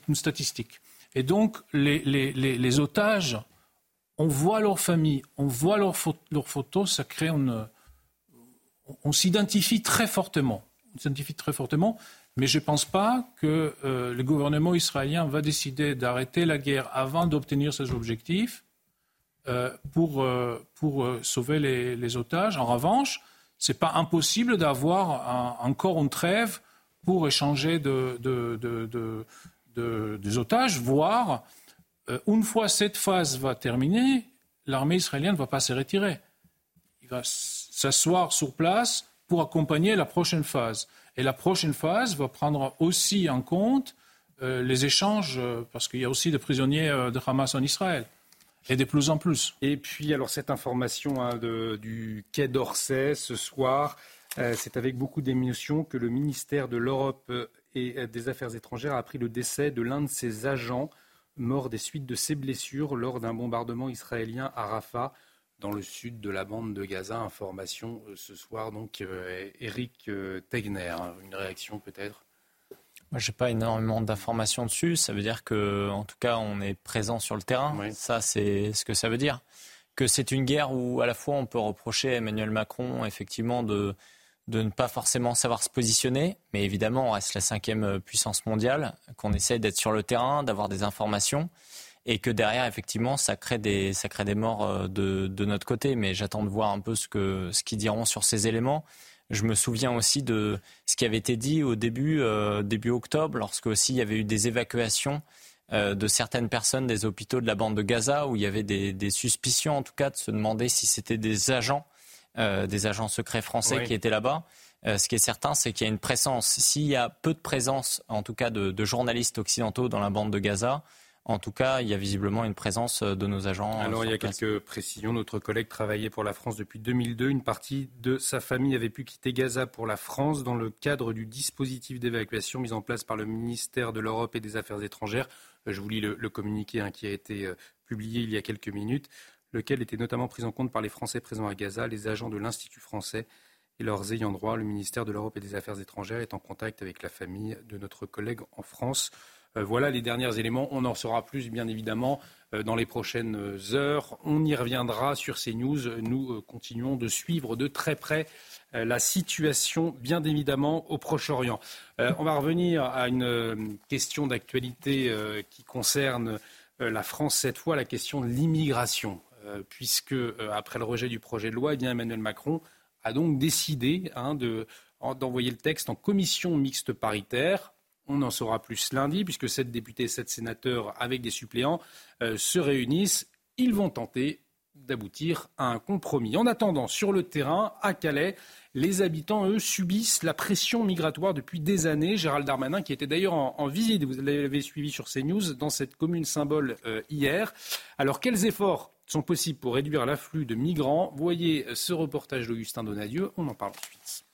[SPEAKER 6] une statistique. Et donc, les, les, les otages on voit leur famille, on voit leurs photos, ça crée une... On s'identifie très fortement. On s'identifie très fortement, mais je ne pense pas que euh, le gouvernement israélien va décider d'arrêter la guerre avant d'obtenir ses objectifs euh, pour, euh, pour sauver les, otages. En revanche, ce n'est pas impossible d'avoir encore une trêve pour échanger de, des otages, voire euh, une fois cette phase va terminer, l'armée israélienne ne va pas se retirer. Il va s'asseoir sur place pour accompagner la prochaine phase. Et la prochaine phase va prendre aussi en compte euh, les échanges, euh, parce qu'il y a aussi des prisonniers de Hamas en Israël. Et de plus en plus.
[SPEAKER 1] Et puis, alors, cette information hein, du Quai d'Orsay ce soir, c'est avec beaucoup d'émotion que le ministère de l'Europe et des Affaires étrangères a appris le décès de l'un de ses agents mort des suites de ses blessures lors d'un bombardement israélien à Rafah, dans le sud de la bande de Gaza. Information euh, ce soir, donc, Eric euh, euh, Tegner. Une réaction peut-être?
[SPEAKER 9] Moi, j'ai pas énormément d'informations dessus. Ça veut dire que, en tout cas, on est présent sur le terrain. Ça, c'est ce que ça veut dire. Que c'est une guerre où, à la fois, on peut reprocher à Emmanuel Macron, effectivement, de, de ne pas forcément savoir se positionner, mais évidemment, on reste la cinquième euh, puissance mondiale, qu'on essaie d'être sur le terrain, d'avoir des informations, et que derrière, effectivement, ça crée des, ça crée des morts euh, de, de notre côté. Mais j'attends de voir un peu ce que ce qu'ils diront sur ces éléments. Je me souviens aussi de ce qui avait été dit au début, euh, début octobre, lorsque aussi il y avait eu des évacuations de certaines personnes des hôpitaux de la bande de Gaza, où il y avait des, des suspicions, en tout cas, de se demander si c'était des agents euh, des agents secrets français qui étaient là-bas. Euh, ce qui est certain, c'est qu'il y a une présence. S'il y a peu de présence, en tout cas, de, journalistes occidentaux dans la bande de Gaza, en tout cas, il y a visiblement une présence euh, de nos agents.
[SPEAKER 1] Alors, il y a quelques précisions. Notre collègue travaillait pour la France depuis 2002. Une partie de sa famille avait pu quitter Gaza pour la France dans le cadre du dispositif d'évacuation mis en place par le ministère de l'Europe et des Affaires étrangères. Je vous lis le, communiqué hein, qui a été publié il y a quelques minutes lequel était notamment pris en compte par les Français présents à Gaza, les agents de l'Institut français et leurs ayants droit. Le ministère de l'Europe et des Affaires étrangères est en contact avec la famille de notre collègue en France. voilà les derniers éléments. On en saura plus, bien évidemment, dans les prochaines heures. On y reviendra sur ces news. Nous continuons de suivre de très près la situation, bien évidemment, au Proche-Orient. on va revenir à une question d'actualité qui concerne la France, cette fois, la question de l'immigration. Puisque, après le rejet du projet de loi, eh Emmanuel Macron a donc décidé hein, d'envoyer le texte en commission mixte paritaire. On en saura plus lundi, puisque sept députés et sept sénateurs avec des suppléants euh, se réunissent. Ils vont tenter d'aboutir à un compromis. En attendant, sur le terrain, à Calais, les habitants, eux, subissent la pression migratoire depuis des années. Gérald Darmanin, qui était d'ailleurs en, visite, vous l'avez suivi sur CNews, dans cette commune symbole euh, hier. Alors, quels efforts sont possibles pour réduire l'afflux de migrants. Voyez ce reportage d'Augustin Donadieu, on en parle ensuite.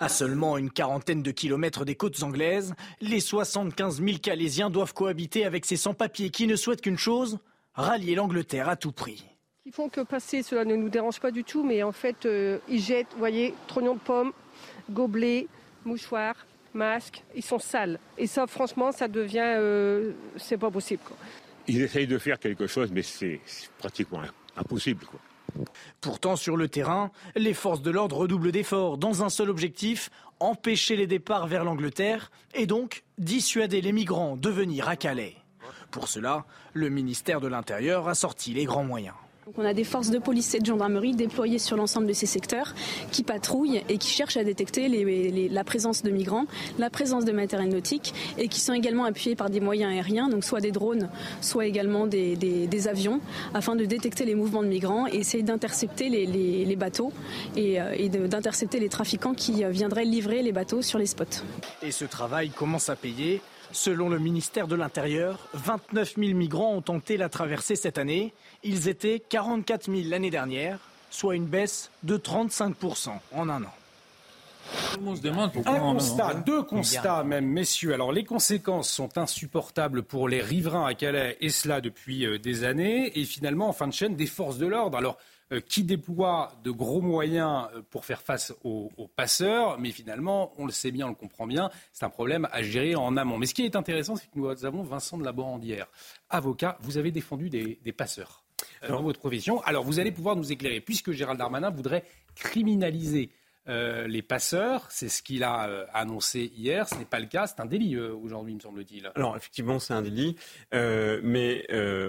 [SPEAKER 18] À seulement une quarantaine de kilomètres des côtes anglaises, les 75 000 Calaisiens doivent cohabiter avec ces sans-papiers qui ne souhaitent qu'une chose, rallier l'Angleterre à tout prix.
[SPEAKER 19] Ils font que passer, cela ne nous dérange pas du tout, mais en fait, euh, ils jettent, vous voyez, trognons de pommes, gobelets, mouchoirs, masques, ils sont sales. Et ça, franchement, ça devient, euh, c'est pas possible. Quoi.
[SPEAKER 20] Ils essayent de faire quelque chose, mais c'est pratiquement impossible.
[SPEAKER 18] Pourtant, sur le terrain, les forces de l'ordre redoublent d'efforts dans un seul objectif, empêcher les départs vers l'Angleterre et donc dissuader les migrants de venir à Calais. Pour cela, le ministère de l'Intérieur a sorti les grands moyens
[SPEAKER 21] on a des forces de police et de gendarmerie déployées sur l'ensemble de ces secteurs qui patrouillent et qui cherchent à détecter la présence de migrants, la présence de matériel nautique et qui sont également appuyés par des moyens aériens, donc soit des drones, soit également des, avions, afin de détecter les mouvements de migrants et essayer d'intercepter les, bateaux et, euh, et d'intercepter les trafiquants qui viendraient livrer les bateaux sur les spots.
[SPEAKER 18] Et ce travail commence à payer. Selon le ministère de l'Intérieur, 29 000 migrants ont tenté la traversée cette année. Ils étaient 44 000 l'année dernière, soit une baisse de 35% en un an.
[SPEAKER 1] On se demande pourquoi un constat, deux constats même, messieurs. Alors les conséquences sont insupportables pour les riverains à Calais, et cela depuis euh, des années. Et finalement, en fin de chaîne, des forces de l'ordre. Alors qui déploie de gros moyens euh, pour faire face aux, passeurs, mais finalement, on le sait bien, on le comprend bien, c'est un problème à gérer en amont. Mais ce qui est intéressant, c'est que nous avons Vincent de la Borandière, avocat, vous avez défendu des, passeurs euh, dans votre profession. Alors vous allez pouvoir nous éclairer, puisque Gérald Darmanin voudrait criminaliser euh, les passeurs. C'est ce qu'il a euh, annoncé hier. Ce n'est pas le cas. C'est un délit euh, aujourd'hui, me semble-t-il.
[SPEAKER 22] Alors effectivement, c'est un délit, mais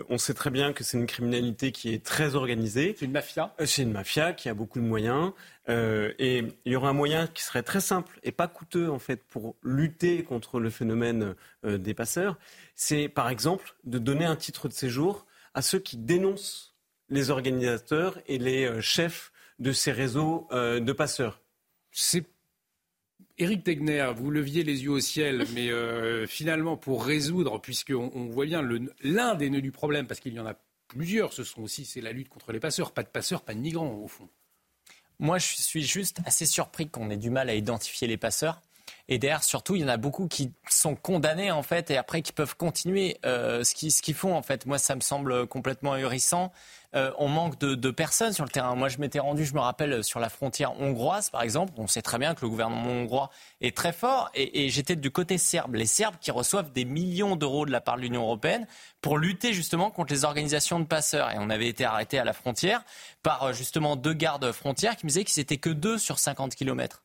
[SPEAKER 22] on sait très bien que c'est une criminalité qui est très organisée.
[SPEAKER 1] C'est une mafia.
[SPEAKER 22] c'est une mafia qui a beaucoup de moyens. et il y aura un moyen qui serait très simple et pas coûteux en fait pour lutter contre le phénomène des passeurs. C'est par exemple de donner un titre de séjour à ceux qui dénoncent les organisateurs et les chefs de ces réseaux de passeurs
[SPEAKER 1] c'est Éric Tegner, vous leviez les yeux au ciel, mais euh, finalement, pour résoudre, puisqu'on on voit bien l'un des nœuds du problème, parce qu'il y en a plusieurs, ce sont aussi c'est la lutte contre les passeurs. Pas de passeurs, pas de migrants, au fond.
[SPEAKER 9] Moi, je suis juste assez surpris qu'on ait du mal à identifier les passeurs. Et derrière, surtout, il y en a beaucoup qui sont condamnés, en fait, et après qui peuvent continuer euh, ce qu'ils font, en fait. Moi, ça me semble complètement ahurissant. Euh, on manque de, personnes sur le terrain. Moi, je m'étais rendu, je me rappelle, sur la frontière hongroise, par exemple. On sait très bien que le gouvernement hongrois est très fort. Et, j'étais du côté serbe. Les Serbes qui reçoivent des millions d'euros de la part de l'Union européenne pour lutter justement contre les organisations de passeurs. Et on avait été arrêté à la frontière par euh, justement deux gardes frontières qui me disaient qu'ils n'étaient que deux sur 50 kilomètres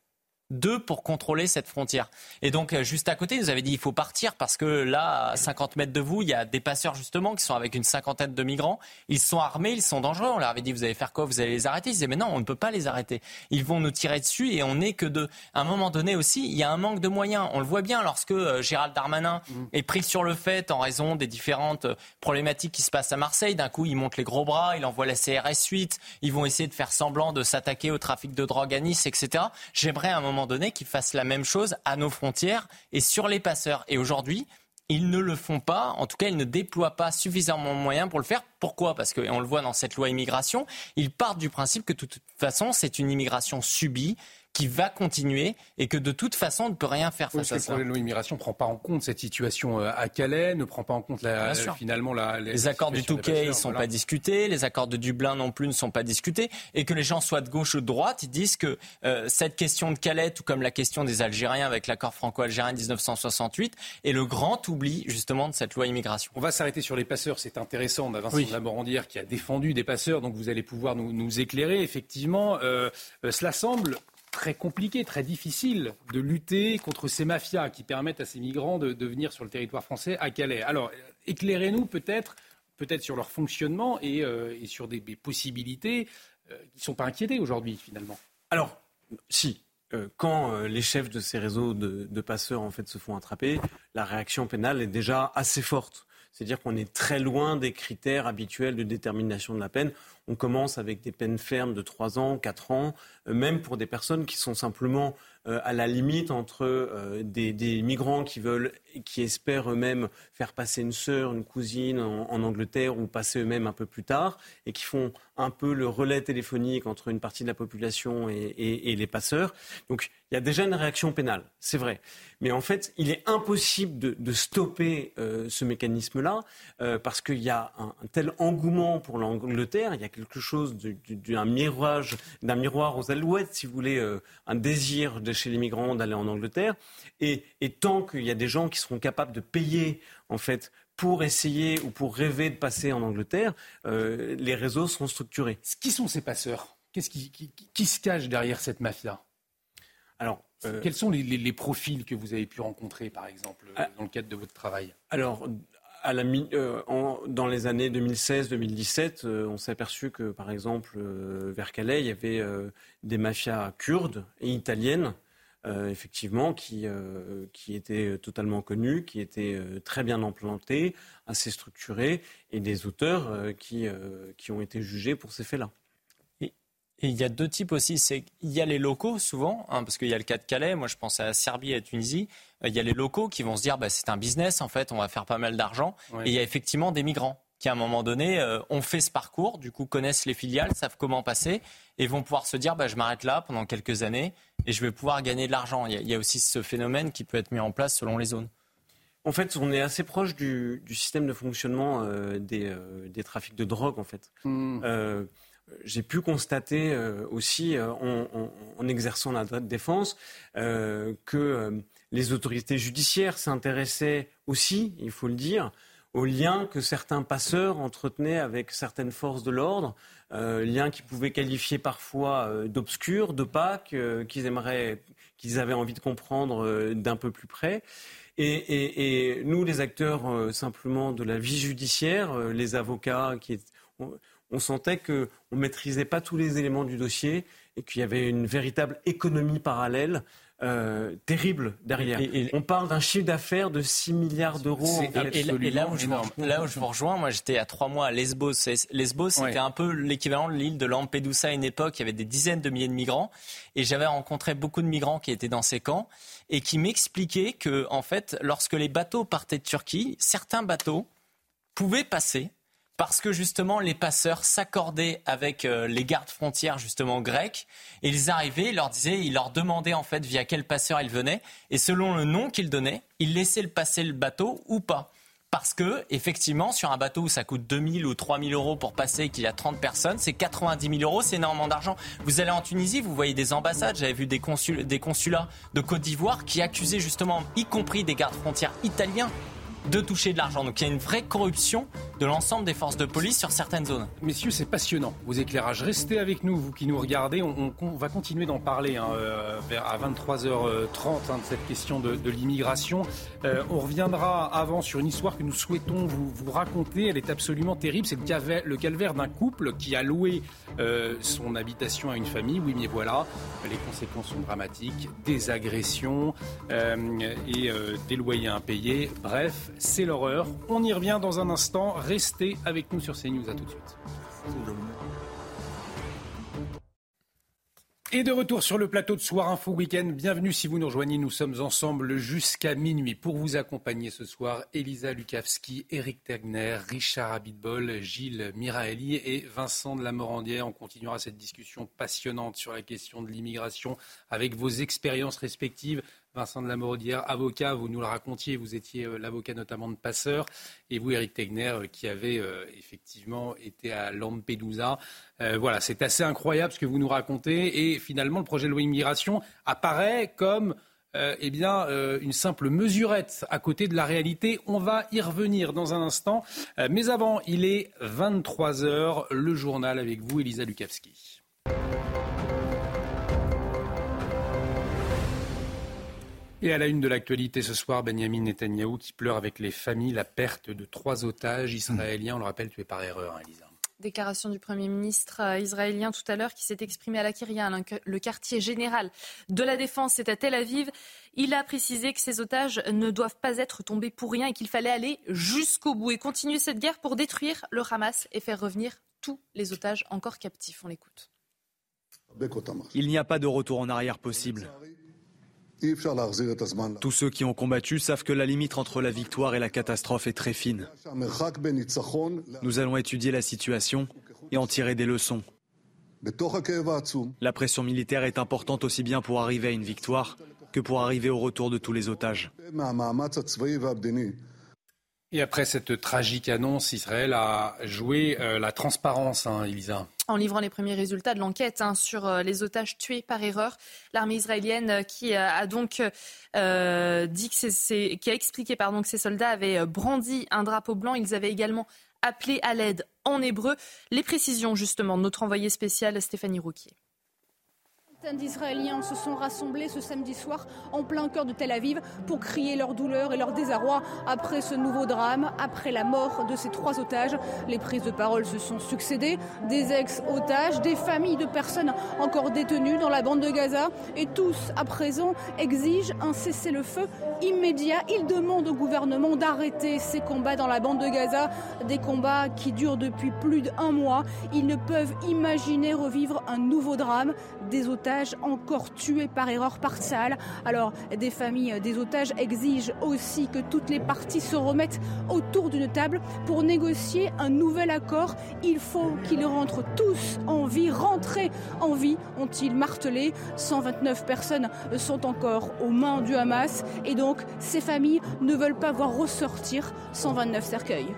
[SPEAKER 9] deux pour contrôler cette frontière. Et donc, euh, juste à côté, ils nous avait dit il faut partir parce que là, à 50 mètres de vous, il y a des passeurs justement qui sont avec une cinquantaine de migrants. Ils sont armés, ils sont dangereux. On leur avait dit vous allez faire quoi? Vous allez les arrêter? Ils disaient mais non, on ne peut pas les arrêter. Ils vont nous tirer dessus et on n'est que deux. À un moment donné aussi, il y a un manque de moyens. On le voit bien lorsque euh, Gérald Darmanin mmh. est pris sur le fait en raison des différentes euh, problématiques qui se passent à Marseille. D'un coup, il monte les gros bras, il envoie la CRS 8. Ils vont essayer de faire semblant de s'attaquer au trafic de drogue à Nice, etc. J'aimerais un moment donné qu'ils fassent la même chose à nos frontières et sur les passeurs. Et aujourd'hui, ils ne le font pas, en tout cas, ils ne déploient pas suffisamment de moyens pour le faire. Pourquoi? Parce qu'on le voit dans cette loi immigration, ils partent du principe que de toute façon, c'est une immigration subie qui va continuer et que de toute façon, on ne peut rien faire face
[SPEAKER 1] à
[SPEAKER 9] ça.
[SPEAKER 1] Le problème de l'immigration ne prend pas en compte cette situation euh, à Calais, ne prend pas en compte la, finalement la,
[SPEAKER 9] les, accords du Touquet ne sont pas discutés, les accords de Dublin non plus ne sont pas discutés, et que les gens soient de gauche ou de droite, ils disent que euh, cette question de Calais, tout comme la question des Algériens avec l'accord franco-algérien 1968, est le grand oubli justement de cette loi immigration.
[SPEAKER 1] On va s'arrêter sur les passeurs, c'est intéressant. On a Vincent oui. Lamorandière qui a défendu des passeurs, donc vous allez pouvoir nous, nous éclairer. Effectivement, euh, cela semble très compliqué, très difficile de lutter contre ces mafias qui permettent à ces migrants de, venir sur le territoire français à Calais. Alors, éclairez-nous peut-être peut-être sur leur fonctionnement et, euh, sur des, possibilités euh, qui ne sont pas inquiétées aujourd'hui finalement.
[SPEAKER 22] Alors, si. Euh, quand les chefs de ces réseaux de, de, passeurs en fait se font attraper, la réaction pénale est déjà assez forte. C'est-à-dire qu'on est très loin des critères habituels de détermination de la peine. On commence avec des peines fermes de 3 ans, 4 ans, euh, même pour des personnes qui sont simplement euh, à la limite entre euh, des, migrants qui veulent, qui espèrent eux-mêmes faire passer une sœur, une cousine en, Angleterre ou passer eux-mêmes un peu plus tard et qui font un peu le relais téléphonique entre une partie de la population et, les passeurs. Donc il y a déjà une réaction pénale, c'est vrai. Mais en fait, il est impossible de, stopper euh, ce mécanisme-là parce qu'il y a un, tel engouement pour l'Angleterre, il y a quelque chose d'un miroir aux alouettes, si vous voulez, un désir de chez les migrants d'aller en Angleterre. Et, et tant qu'il y a des gens qui seront capables de payer, en fait, pour essayer ou pour rêver de passer en Angleterre, euh, les réseaux seront structurés.
[SPEAKER 1] Qui sont ces passeurs? Qu'est-ce qui, qui, qui, se cache derrière cette mafia?
[SPEAKER 22] Alors,
[SPEAKER 1] euh, quels sont les, les, les, profils que vous avez pu rencontrer, par exemple, euh, dans le cadre de votre travail?
[SPEAKER 22] Alors, à la, euh, en, dans les années 2016-2017, euh, on s'est aperçu que, par exemple, vers Calais, il y avait des mafias kurdes et italiennes, effectivement, qui, qui étaient totalement connues, qui étaient très bien implantées, assez structurées, et des auteurs qui, qui ont été jugés pour ces faits-là.
[SPEAKER 9] Et il y a deux types aussi. C'est il y a les locaux souvent, hein, parce qu'il y a le cas de Calais. Moi, je pense à la Serbie et à la Tunisie. Il y a les locaux qui vont se dire, bah, c'est un business en fait, on va faire pas mal d'argent. Et il y a effectivement des migrants qui, à un moment donné, euh, ont fait ce parcours, du coup connaissent les filiales, savent comment passer, et vont pouvoir se dire, bah, je m'arrête là pendant quelques années et je vais pouvoir gagner de l'argent. Il, il, y a aussi ce phénomène qui peut être mis en place selon les zones.
[SPEAKER 22] En fait, on est assez proche du, du système de fonctionnement euh, des, euh, des, trafics de drogue, en fait. Mmh j'ai pu constater euh, aussi, euh, en, en, en, exerçant la défense, euh, que les autorités judiciaires s'intéressaient aussi, il faut le dire, aux liens que certains passeurs entretenaient avec certaines forces de l'ordre, liens qu'ils pouvaient qualifier parfois d'obscurs, d'opaques, qu'ils qu'ils avaient envie de comprendre d'un peu plus près. Et, nous, les acteurs simplement de la vie judiciaire, les avocats qui on sentait qu'on ne maîtrisait pas tous les éléments du dossier et qu'il y avait une véritable économie parallèle. Euh, terrible derrière. Et, et, on parle d'un chiffre d'affaires de 6 milliards d'euros.
[SPEAKER 9] Et, et, là où je, vous, là où je vous rejoins, moi j'étais à trois mois à Lesbos. Lesbos, c'était ouais. un peu l'équivalent de l'île de Lampedusa à une époque. Il y avait des dizaines de milliers de migrants. Et j'avais rencontré beaucoup de migrants qui étaient dans ces camps et qui m'expliquaient que, en fait, lorsque les bateaux partaient de Turquie, certains bateaux pouvaient passer parce que justement les passeurs s'accordaient avec euh, les gardes frontières justement grecs ils arrivaient, ils leur disaient, ils leur demandaient en fait via quel passeur ils venaient et selon le nom qu'ils donnaient, ils laissaient le passer le bateau ou pas. Parce que, effectivement, sur un bateau où ça coûte 2000 ou 3000 euros pour passer et qu'il y a 30 personnes, c'est 90 000 euros, c'est énormément d'argent. Vous allez en Tunisie, vous voyez des ambassades, j'avais vu des, des consulats de Côte d'Ivoire qui accusaient justement, y compris des gardes frontières italiens, de toucher de l'argent. Donc il y a une vraie corruption de l'ensemble des forces de police sur certaines zones.
[SPEAKER 1] Messieurs, c'est passionnant, vos éclairages. Restez avec nous, vous qui nous regardez. On, va continuer d'en parler hein, euh, à 23h30 hein, de cette question de, l'immigration. Euh, on reviendra avant sur une histoire que nous souhaitons vous, raconter. Elle est absolument terrible. C'est le calvaire, d'un couple qui a loué euh, son habitation à une famille. Oui, mais voilà, les conséquences sont dramatiques. Des agressions et des loyers impayés. Bref, c'est l'horreur. On y revient dans un instant. Restez avec nous sur CNews. À tout de suite. Et de retour sur le plateau de Soir Info Week-end. Bienvenue si vous nous rejoignez. Nous sommes ensemble jusqu'à minuit pour vous accompagner ce soir. Elisa Lukavski, Eric Tegner, Richard Abitbol, Gilles Miraeli et Vincent de la Morandière. On continuera cette discussion passionnante sur la question de l'immigration avec vos expériences respectives. Vincent de la Morodière, avocat, vous nous le racontiez, vous étiez euh, l'avocat notamment de Passeur, et vous, Eric Tegner, euh, qui avez euh, effectivement été à Lampedusa. voilà, c'est assez incroyable ce que vous nous racontez, et finalement, le projet de loi immigration apparaît comme eh bien, une simple mesurette à côté de la réalité. On va y revenir dans un instant. mais avant, il est 23 heures, le journal avec vous, Elisa Lukavski. Et à la une de l'actualité ce soir, Benjamin Netanyahou qui pleure avec les familles la perte de trois otages israéliens. On le rappelle, tu es par erreur, hein, Elisa.
[SPEAKER 2] Déclaration du Premier ministre euh, israélien tout à l'heure qui s'est exprimé à la Kyria, le quartier général de la défense, c'est à Tel Aviv. Il a précisé que ces otages ne doivent pas être tombés pour rien et qu'il fallait aller jusqu'au bout et continuer cette guerre pour détruire le Hamas et faire revenir tous les otages encore captifs. On l'écoute.
[SPEAKER 5] Il n'y a pas de retour en arrière possible. Tous ceux qui ont combattu savent que la limite entre la victoire et la catastrophe est très fine. Nous allons étudier la situation et en tirer des leçons. La pression militaire est importante aussi bien pour arriver à une victoire que pour arriver au retour de tous les otages.
[SPEAKER 1] Et après cette tragique annonce, Israël a joué euh, la transparence, hein, Elisa.
[SPEAKER 2] En livrant les premiers résultats de l'enquête hein, sur euh, les otages tués par erreur, l'armée israélienne euh, qui a donc dit que qui a expliqué pardon, que ces soldats avaient brandi un drapeau blanc. Ils avaient également appelé à l'aide en hébreu. Les précisions justement de notre envoyé spécial Stéphanie Rouquier
[SPEAKER 17] d'Israéliens se sont rassemblés ce samedi soir en plein cœur de Tel Aviv pour crier leur douleur et leur désarroi après ce nouveau drame, après la mort de ces trois otages. Les prises de parole se sont succédées, des ex-otages, des familles de personnes encore détenues dans la bande de Gaza et tous à présent exigent un cessez-le-feu immédiat. Ils demandent au gouvernement d'arrêter ces combats dans la bande de Gaza, des combats qui durent depuis plus d'un mois. Ils ne peuvent imaginer revivre un nouveau drame, des otages encore tués par erreur par salle. Alors, des familles des otages exigent aussi que toutes les parties se remettent autour d'une table pour négocier un nouvel accord. Il faut qu'ils rentrent tous en vie, rentrer en vie, ont-ils martelé. 129 personnes sont encore aux mains du Hamas et donc ces familles ne veulent pas voir ressortir 129 cercueils.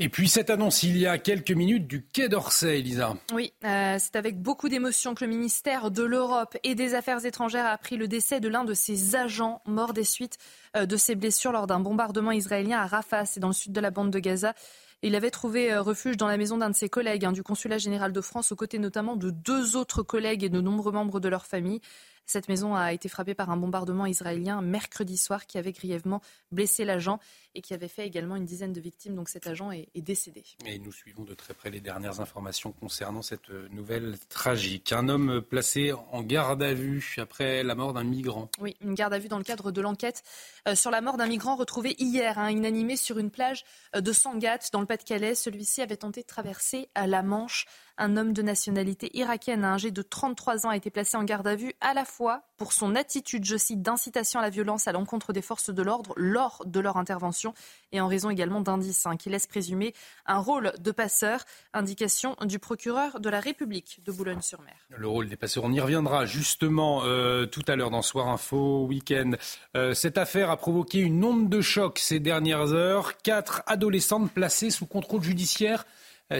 [SPEAKER 1] Et puis cette annonce il y a quelques minutes du Quai d'Orsay, Elisa.
[SPEAKER 2] Oui, euh, c'est avec beaucoup d'émotion que le ministère de l'Europe et des Affaires étrangères a appris le décès de l'un de ses agents mort des suites euh, de ses blessures lors d'un bombardement israélien à Rafah, c'est dans le sud de la bande de Gaza. Il avait trouvé euh, refuge dans la maison d'un de ses collègues hein, du consulat général de France, aux côtés notamment de deux autres collègues et de nombreux membres de leur famille. Cette maison a été frappée par un bombardement israélien mercredi soir qui avait grièvement blessé l'agent et qui avait fait également une dizaine de victimes. Donc cet agent est, décédé.
[SPEAKER 1] Et nous suivons de très près les dernières informations concernant cette nouvelle tragique. Un homme placé en garde à vue après la mort d'un migrant.
[SPEAKER 2] Oui, une garde à vue dans le cadre de l'enquête euh, sur la mort d'un migrant retrouvé hier, hein, inanimé sur une plage euh, de Sangat dans le Pas-de-Calais. Celui-ci avait tenté de traverser euh, la Manche. Un homme de nationalité irakienne, âgé de 33 ans, a été placé en garde à vue à la fois pour son attitude, je cite, d'incitation à la violence à l'encontre des forces de l'ordre lors de leur intervention et en raison également d'indices hein, qui laissent présumer un rôle de passeur. Indication du procureur de la République de Boulogne-sur-Mer.
[SPEAKER 1] Le rôle des passeurs, on y reviendra justement euh, tout à l'heure dans Soir Info Week-end. Euh, cette affaire a provoqué une onde de choc ces dernières heures. Quatre adolescentes placées sous contrôle judiciaire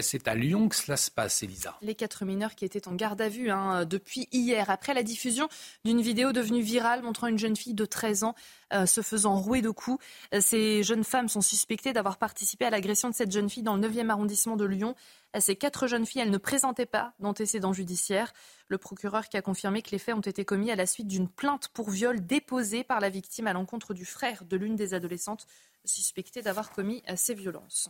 [SPEAKER 1] c'est à Lyon que cela se passe, Elisa.
[SPEAKER 2] Les quatre mineurs qui étaient en garde à vue hein, depuis hier, après la diffusion d'une vidéo devenue virale montrant une jeune fille de 13 ans euh, se faisant rouer de coups. Euh, ces jeunes femmes sont suspectées d'avoir participé à l'agression de cette jeune fille dans le 9e arrondissement de Lyon. Ces quatre jeunes filles, elles ne présentaient pas d'antécédents judiciaires. Le procureur qui a confirmé que les faits ont été commis à la suite d'une plainte pour viol déposée par la victime à l'encontre du frère de l'une des adolescentes suspectées d'avoir commis ces violences.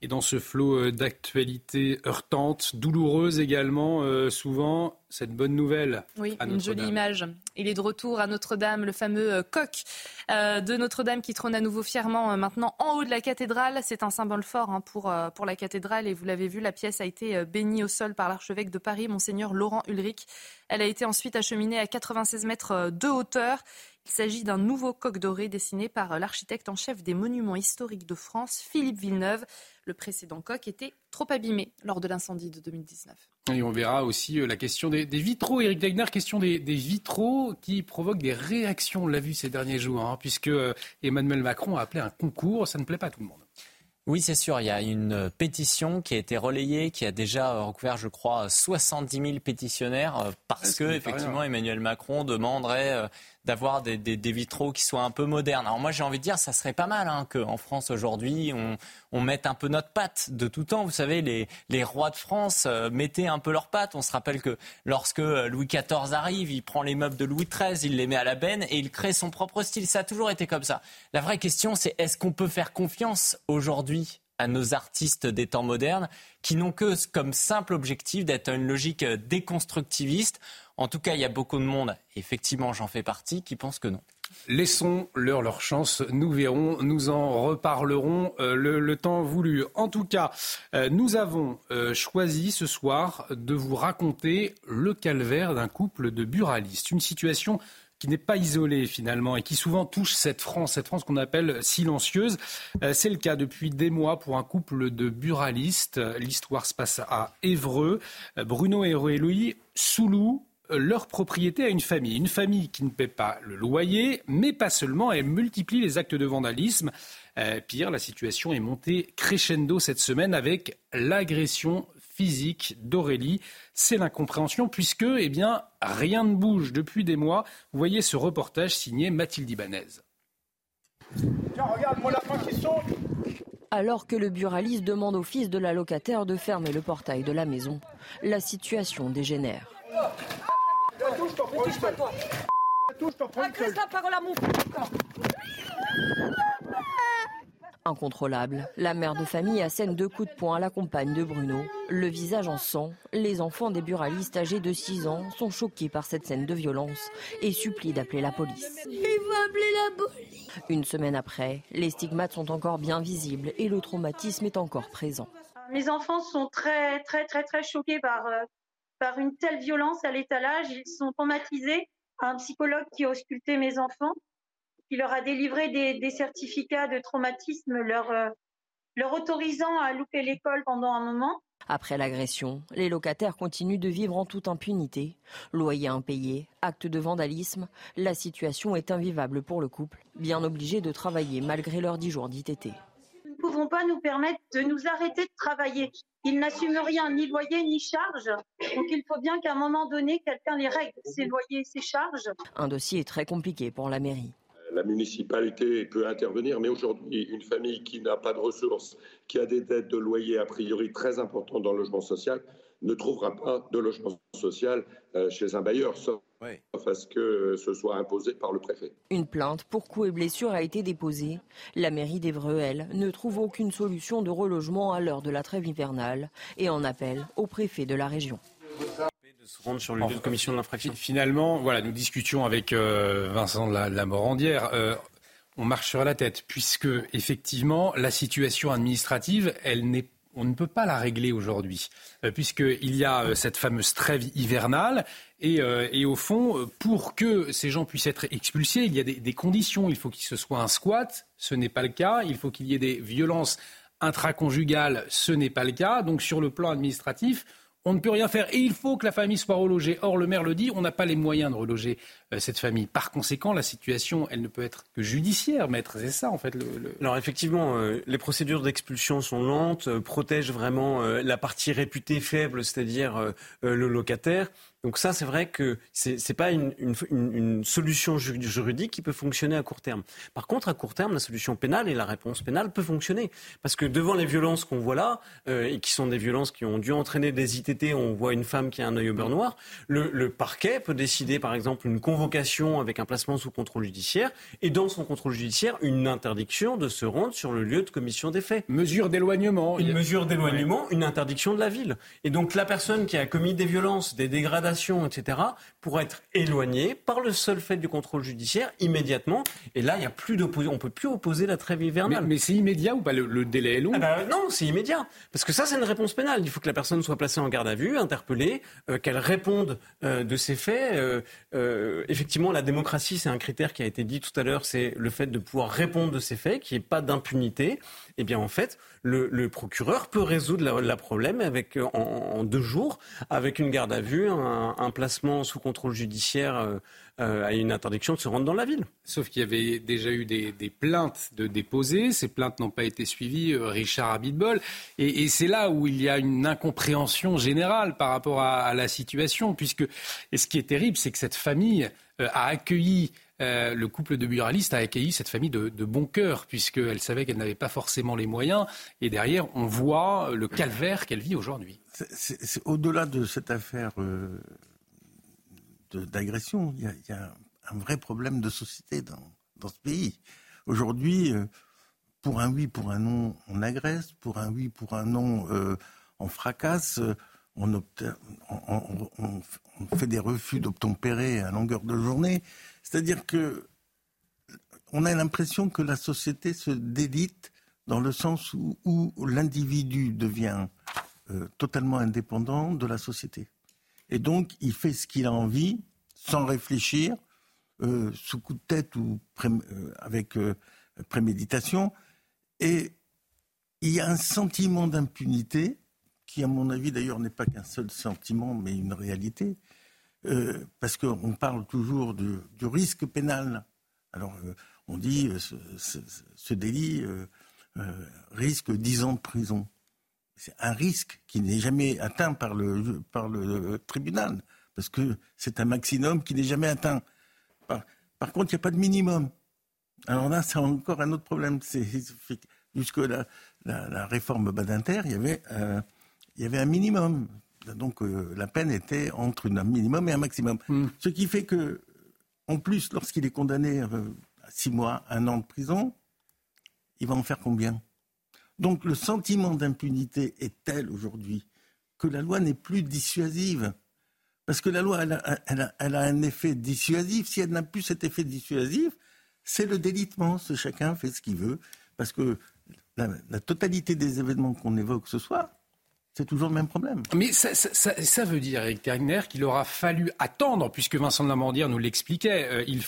[SPEAKER 1] Et dans ce flot euh, d'actualités heurtantes, douloureuses également, euh, souvent, cette bonne nouvelle.
[SPEAKER 2] Oui, une jolie image. Il est de retour à Notre-Dame, le fameux euh, coq de Notre-Dame qui trône à nouveau fièrement maintenant en haut de la cathédrale. C'est un symbole fort hein, pour, pour la cathédrale et vous l'avez vu, la pièce a été bénie au sol par l'archevêque de Paris, monseigneur Laurent Ulrich. Elle a été ensuite acheminée à 96 mètres de hauteur. Il s'agit d'un nouveau coq doré dessiné par l'architecte en chef des monuments historiques de France, Philippe Villeneuve. Le précédent coq était trop abîmé lors de l'incendie de 2019.
[SPEAKER 1] Et on verra aussi euh, la question des, vitraux. Eric Degner, question des, vitraux qui provoquent des réactions. On l'a vu ces derniers jours, hein, puisque euh, Emmanuel Macron a appelé un concours. Ça ne plaît pas à tout le monde.
[SPEAKER 9] Oui, c'est sûr. Il y a une pétition qui a été relayée, qui a déjà recouvert, je crois, 70 000 pétitionnaires, euh, parce que effectivement Emmanuel Macron demanderait d'avoir des, vitraux qui soient un peu modernes. Alors moi j'ai envie de dire, ça serait pas mal hein, qu'en France aujourd'hui on, mette un peu notre patte de tout temps. Vous savez, les, les rois de France euh, mettaient un peu leur patte. On se rappelle que lorsque euh, Louis XIV arrive, il prend les meubles de Louis XIII, il les met à la benne et il crée son propre style. Ça a toujours été comme ça. La vraie question c'est est-ce qu'on peut faire confiance aujourd'hui à nos artistes des temps modernes qui n'ont que comme simple objectif d'être une logique euh, déconstructiviste. En tout cas, il y a beaucoup de monde, effectivement j'en fais partie, qui pensent que non.
[SPEAKER 1] Laissons-leur leur chance, nous verrons, nous en reparlerons euh, le, temps voulu. En tout cas, euh, nous avons choisi ce soir de vous raconter le calvaire d'un couple de buralistes. Une situation qui n'est pas isolée finalement et qui souvent touche cette France, cette France qu'on appelle silencieuse. Euh, c'est le cas depuis des mois pour un couple de buralistes. L'histoire se passe à Évreux. Euh, Bruno et sous euh, leur propriété à une famille. Une famille qui ne paie pas le loyer, mais pas seulement, elle multiplie les actes de vandalisme. pire, la situation est montée crescendo cette semaine avec l'agression physique d'Aurélie. C'est l'incompréhension puisque eh bien, rien ne bouge depuis des mois. Vous voyez ce reportage signé Mathilde Ibanez.
[SPEAKER 23] Alors que le buraliste demande au fils de la locataire de fermer le portail de la maison, la situation dégénère. Incontrôlable, la mère de famille assène deux coups de poing à la compagne de Bruno. Le visage en sang, les enfants des buralistes âgés de 6 ans sont choqués par cette scène de violence et supplient d'appeler la police.
[SPEAKER 24] Il faut appeler la police.
[SPEAKER 23] Une semaine après, les stigmates sont encore bien visibles et le traumatisme est encore présent.
[SPEAKER 25] Mes enfants sont très très très très choqués par, euh, par une telle violence à l'étalage. Ils sont traumatisés. Un psychologue qui a ausculté mes enfants qui leur a délivré des, certificats de traumatisme, leur, euh, leur autorisant à louper l'école pendant un moment.
[SPEAKER 23] Après l'agression, les locataires continuent de vivre en toute impunité. Loyer impayé, acte de vandalisme, la situation est invivable pour le couple, bien obligé de travailler malgré leurs 10 jours d'ITT.
[SPEAKER 25] Nous ne pouvons pas nous permettre de nous arrêter de travailler. Ils n'assument rien, ni loyer, ni charge. Donc il faut bien qu'à un moment donné, quelqu'un les règle, ces loyers, ces charges.
[SPEAKER 23] Un dossier très compliqué pour la mairie
[SPEAKER 26] la municipalité peut intervenir, mais aujourd'hui, une famille qui n'a pas de ressources, qui a des dettes de loyer a priori très importantes dans le logement social, ne trouvera pas de logement social euh, chez un bailleur, sauf à ce que ce soit imposé par le préfet.
[SPEAKER 23] Une plainte pour coups et blessures a été déposée. La mairie d'Evreux, ne trouve aucune solution de relogement à l'heure de la trêve hivernale et en appelle au préfet de la région
[SPEAKER 22] se rendre sur de commission de l'infraction.
[SPEAKER 1] Finalement, voilà, nous discutions avec euh, Vincent de la, Morandière. Euh, on marche sur la tête, puisque effectivement, la situation administrative, elle n'est on ne peut pas la régler aujourd'hui, euh, puisqu'il y a cette fameuse trêve hivernale. Et, au fond, pour que ces gens puissent être expulsés, il y a des, des conditions. Il faut qu'il se soit un squat, ce n'est pas le cas. Il faut qu'il y ait des violences intraconjugales, ce n'est pas le cas. Donc sur le plan administratif, on ne peut rien faire. Et il faut que la famille soit relogée. Or, le maire le dit, on n'a pas les moyens de reloger euh, cette famille. Par conséquent, la situation, elle ne peut être que judiciaire, maître. C'est ça, en fait.
[SPEAKER 22] Alors, effectivement, euh, les procédures d'expulsion sont lentes, euh, protègent vraiment la partie réputée faible, c'est-à-dire le locataire. Donc ça, c'est vrai que c'est n'est pas une, une, une, solution juridique qui peut fonctionner à court terme. Par contre, à court terme, la solution pénale et la réponse pénale peut fonctionner. Parce que devant les violences qu'on voit là, euh, et qui sont des violences qui ont dû entraîner des ITT, on voit une femme qui a un œil au beurre noir, le, le parquet peut décider, par exemple, une convocation avec un placement sous contrôle judiciaire, et dans son contrôle judiciaire, une interdiction de se rendre sur le lieu de commission des faits.
[SPEAKER 1] Mesure d'éloignement.
[SPEAKER 22] Une mesure d'éloignement, une interdiction de la ville. Et donc la personne qui a commis des violences, des dégradations, etc., pour être éloigné par le seul fait du contrôle judiciaire immédiatement. Et là, il y a plus d'opposition. On peut plus opposer la trêve hivernale.
[SPEAKER 1] Mais, c'est immédiat ou pas? Le, délai est long
[SPEAKER 22] ah bah, Non, c'est immédiat. Parce que ça, c'est une réponse pénale. Il faut que la personne soit placée en garde à vue, interpellée, euh, qu'elle réponde euh, de ses faits. Euh, effectivement, la démocratie, c'est un critère qui a été dit tout à l'heure, c'est le fait de pouvoir répondre de ses faits, qu'il n'y ait pas d'impunité. Eh bien, en fait, le, procureur peut résoudre le problème avec, en, deux jours avec une garde à vue, un, placement sous contrôle judiciaire euh, euh, à une interdiction de se rendre dans la ville.
[SPEAKER 1] Sauf qu'il y avait déjà eu des, plaintes de déposées. Ces plaintes n'ont pas été suivies, euh, Richard Abitbol. Et, c'est là où il y a une incompréhension générale par rapport à, la situation. Puisque, et ce qui est terrible, c'est que cette famille a accueilli euh, le couple de buralistes a accueilli cette famille de, bon cœur, puisqu'elle savait qu'elle n'avait pas forcément les moyens. Et derrière, on voit le calvaire qu'elle vit aujourd'hui.
[SPEAKER 8] Au-delà de cette affaire euh, d'agression, il y, a un vrai problème de société dans, ce pays. Aujourd'hui, euh, pour un oui, pour un non, on agresse. Pour un oui, pour un non, on fracasse. On, on, fait des refus d'obtempérer à longueur de journée. C'est-à-dire que on a l'impression que la société se délite dans le sens où, l'individu devient euh, totalement indépendant de la société. Et donc, il fait ce qu'il a envie, sans réfléchir, euh, sous coup de tête ou euh, avec préméditation. Et il y a un sentiment d'impunité, qui, à mon avis, d'ailleurs, n'est pas qu'un seul sentiment, mais une réalité, euh, parce qu'on parle toujours du, risque pénal. Alors, euh, on dit euh, ce, ce, délit risque 10 ans de prison. C'est un risque qui n'est jamais atteint par le, par le tribunal, parce que c'est un maximum qui n'est jamais atteint. Par, contre, il n'y a pas de minimum. Alors là, c'est encore un autre problème. jusque la, la, réforme Badinter, il y avait, il y avait un minimum. Donc euh, la peine était entre un minimum et un maximum. Hmm. Ce qui fait que, en plus, lorsqu'il est condamné euh, à six mois, un an de prison, il va en faire combien? Donc le sentiment d'impunité est tel aujourd'hui que la loi n'est plus dissuasive. Parce que la loi, elle a, un effet dissuasif. Si elle n'a plus cet effet dissuasif, c'est le délitement. Chacun fait ce qu'il veut. Parce que la totalité des événements qu'on évoque ce soir c'est toujours le même problème.
[SPEAKER 1] Mais ça, veut dire, Eric Tegner, qu'il aura fallu attendre, puisque Vincent de Lamandière nous l'expliquait, euh, il,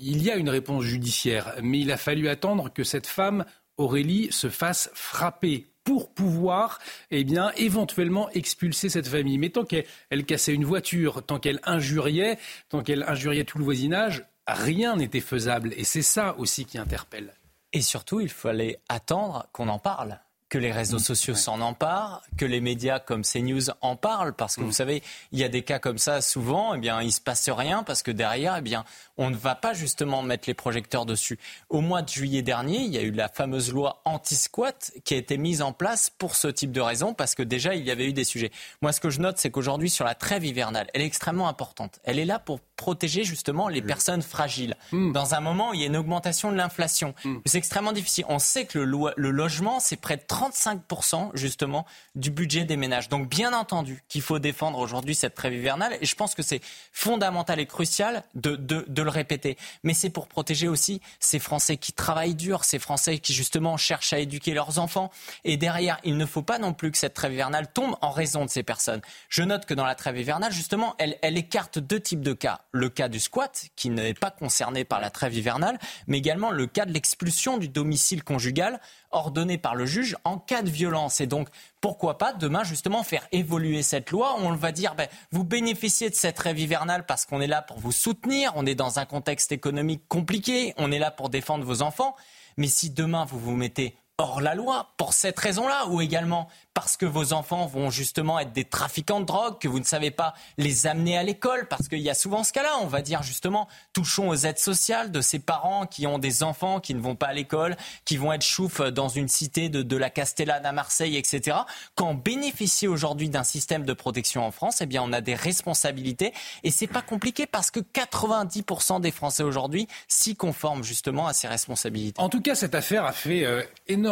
[SPEAKER 1] il y a une réponse judiciaire, mais il a fallu attendre que cette femme, Aurélie, se fasse frapper pour pouvoir, eh bien, éventuellement expulser cette famille. Mais tant qu'elle cassait une voiture, tant qu'elle injuriait, tant qu'elle injuriait tout le voisinage, rien n'était faisable. Et c'est ça aussi qui interpelle.
[SPEAKER 9] Et surtout, il fallait attendre qu'on en parle que les réseaux mm. sociaux s'en emparent, que les médias comme CNews en parlent, parce que vous mm. savez, il y a des cas comme ça souvent, eh bien, il se passe rien parce que derrière, eh bien, on ne va pas justement mettre les projecteurs dessus. Au mois de juillet dernier, il y a eu la fameuse loi anti-squat qui a été mise en place pour ce type de raison, parce que déjà, il y avait eu des sujets. Moi, ce que je note, c'est qu'aujourd'hui, sur la trêve hivernale, elle est extrêmement importante. Elle est là pour protéger justement les personnes fragiles. Mm. Dans un moment où il y a une augmentation de l'inflation, c'est extrêmement difficile. On sait que le, le logement, c'est près de 35% justement du budget des ménages. Donc bien entendu qu'il faut défendre aujourd'hui cette trêve hivernale et je pense que c'est fondamental et crucial de, de, le répéter. Mais c'est pour protéger aussi ces Français qui travaillent dur, ces Français qui justement cherchent à éduquer leurs enfants. Et derrière, il ne faut pas non plus que cette trêve hivernale tombe en raison de ces personnes. Je note que dans la trêve hivernale, justement, elle, elle écarte deux types de cas. Le cas du squat, qui n'est pas concerné par la trêve hivernale, mais également le cas de l'expulsion du domicile conjugal ordonné par le juge en cas de violence. Et donc, pourquoi pas demain justement faire évoluer cette loi On va dire, ben, vous bénéficiez de cette rêve hivernale parce qu'on est là pour vous soutenir, on est dans un contexte économique compliqué, on est là pour défendre vos enfants. Mais si demain vous vous mettez hors la loi pour cette raison-là, ou également parce que vos enfants vont justement être des trafiquants de drogue, que vous ne savez pas les amener à l'école, parce qu'il y a souvent ce cas-là, on va dire justement, touchons aux aides sociales de ces parents qui ont des enfants qui ne vont pas à l'école, qui vont être choufs dans une cité de, de la Castellane à Marseille, etc. Quand on bénéficie aujourd'hui d'un système de protection en France, eh bien on a des responsabilités et c'est pas compliqué parce que 90% des Français aujourd'hui s'y conforment justement à ces responsabilités.
[SPEAKER 1] En tout cas, cette affaire a fait euh, énormément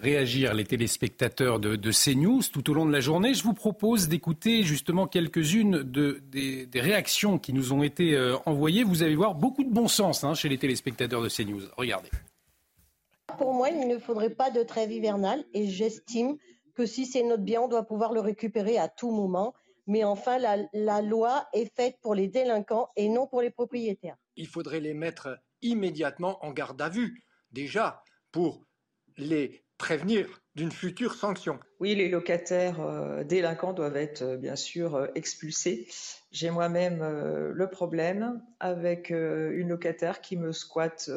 [SPEAKER 1] réagir les téléspectateurs de, de CNews tout au long de la journée. Je vous propose d'écouter justement quelques-unes de, des, des, réactions qui nous ont été euh, envoyées. Vous allez voir beaucoup de bon sens hein, chez les téléspectateurs de CNews. Regardez.
[SPEAKER 27] Pour moi, il ne faudrait pas de trêve hivernale et j'estime que si c'est notre bien, on doit pouvoir le récupérer à tout moment. Mais enfin, la, la loi est faite pour les délinquants et non pour les propriétaires.
[SPEAKER 28] Il faudrait les mettre immédiatement en garde à vue, déjà, pour les prévenir d'une future sanction.
[SPEAKER 29] Oui, les locataires euh, délinquants doivent être euh, bien sûr euh, expulsés. J'ai moi-même le problème avec une locataire qui me squatte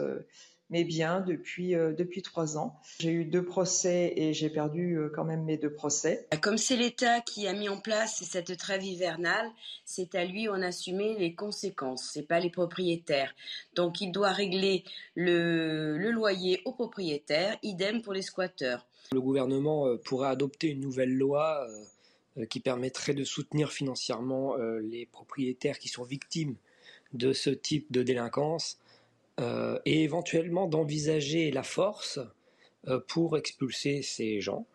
[SPEAKER 29] euh, mes biens depuis, depuis trois ans. J'ai eu deux procès et j'ai perdu quand même mes deux procès.
[SPEAKER 30] Comme c'est l'État qui a mis en place cette trêve hivernale, c'est à lui en assumer les conséquences, c'est pas les propriétaires. Donc il doit régler le, le loyer aux propriétaires, idem pour les squatteurs.
[SPEAKER 31] Le gouvernement euh, pourrait adopter une nouvelle loi euh, qui permettrait de soutenir financièrement euh, les propriétaires qui sont victimes de ce type de délinquance et éventuellement d'envisager la force pour expulser ces gens.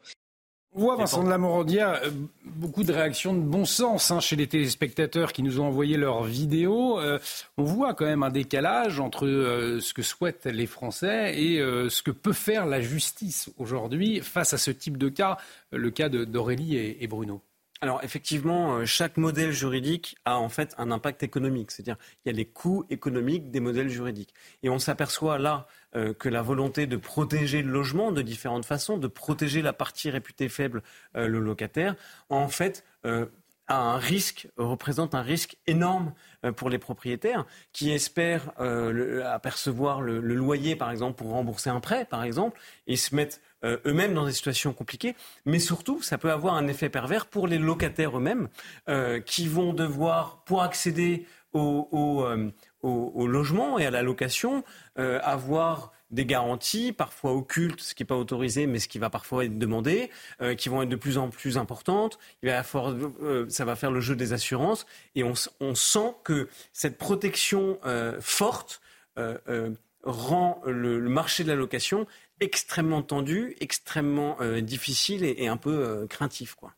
[SPEAKER 1] On voit, Vincent de la Morandière, beaucoup de réactions de bon sens hein, chez les téléspectateurs qui nous ont envoyé leurs vidéos. Euh, on voit quand même un décalage entre euh, ce que souhaitent les Français et euh, ce que peut faire la justice aujourd'hui face à ce type de cas, le cas d'Aurélie et, et Bruno.
[SPEAKER 22] Alors effectivement, chaque modèle juridique a en fait un impact économique, c'est-à-dire il y a les coûts économiques des modèles juridiques. Et on s'aperçoit là euh, que la volonté de protéger le logement de différentes façons, de protéger la partie réputée faible, euh, le locataire, en fait euh, un risque, représente un risque énorme pour les propriétaires qui espèrent le, apercevoir le, loyer, par exemple, pour rembourser un prêt, par exemple, et se mettent euh, eux-mêmes dans des situations compliquées, mais surtout, ça peut avoir un effet pervers pour les locataires eux-mêmes euh, qui vont devoir, pour accéder au, au, euh, logement et à la location, euh, avoir des garanties, parfois occultes, ce qui n'est pas autorisé, mais ce qui va parfois être demandé, euh, qui vont être de plus en plus importantes. Va euh, ça va faire le jeu des assurances. Et on, sent que cette protection forte rend le, marché de la location extrêmement tendu, extrêmement euh, difficile et, et, un peu euh, craintif. Quoi.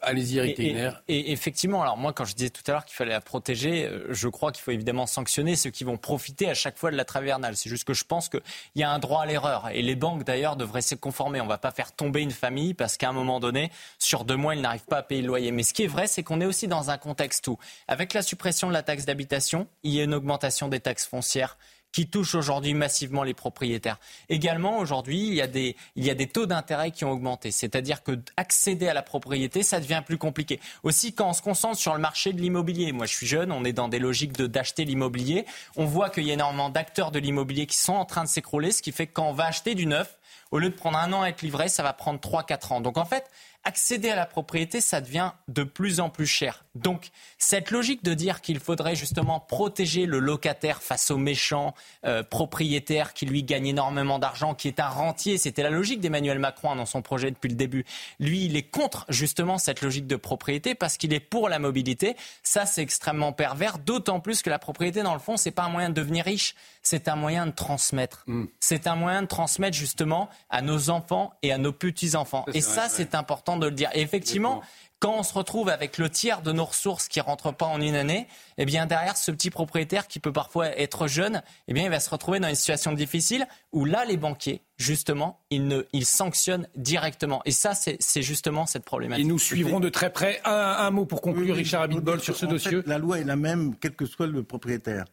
[SPEAKER 1] Allez-y, Eric
[SPEAKER 9] et, et, et, effectivement, alors moi, quand je disais tout à l'heure qu'il fallait la protéger, euh, je crois qu'il faut évidemment sanctionner ceux qui vont profiter à chaque fois de la travernale. C'est juste que je pense qu'il y a un droit à l'erreur. Et les banques, d'ailleurs, devraient se conformer. On ne va pas faire tomber une famille parce qu'à un moment donné, sur deux mois, ils n'arrivent pas à payer le loyer. Mais ce qui est vrai, c'est qu'on est aussi dans un contexte où, avec la suppression de la taxe d'habitation, il y a une augmentation des taxes foncières qui touche aujourd'hui massivement les propriétaires. Également, aujourd'hui, il, y a des, il y a des taux d'intérêt qui ont augmenté. C'est-à-dire que accéder à la propriété, ça devient plus compliqué. Aussi, quand on se concentre sur le marché de l'immobilier, moi je suis jeune, on est dans des logiques de, d'acheter l'immobilier, on voit qu'il y a énormément d'acteurs de l'immobilier qui sont en train de s'écrouler, ce qui fait que quand on va acheter du neuf, au lieu de prendre un an à être livré, ça va prendre 3-4 ans. Donc en fait, accéder à la propriété, ça devient de plus en plus cher. Donc, cette logique de dire qu'il faudrait justement protéger le locataire face aux méchants euh, propriétaires qui lui gagnent énormément d'argent, qui est un rentier, c'était la logique d'Emmanuel Macron dans son projet depuis le début. Lui, il est contre justement cette logique de propriété parce qu'il est pour la mobilité. Ça, c'est extrêmement pervers, d'autant plus que la propriété, dans le fond, c'est pas un moyen de devenir riche, c'est un moyen de transmettre. Mm. C'est un moyen de transmettre justement à nos enfants et à nos petits-enfants. Et ça, c'est ouais. Important de le dire. Et effectivement, quand on se retrouve avec le tiers de nos ressources qui ne rentrent pas en une année, eh bien derrière ce petit propriétaire qui peut parfois être jeune, eh bien il va se retrouver dans une situation difficile où là les banquiers, justement, ils, ne, ils sanctionnent directement. Et ça, c'est justement cette problématique.
[SPEAKER 1] Et nous suivrons de très près un, un mot pour conclure, oui, Richard Abitbol, sur ce dossier.
[SPEAKER 8] Fait, la loi est la même, quel que soit le propriétaire.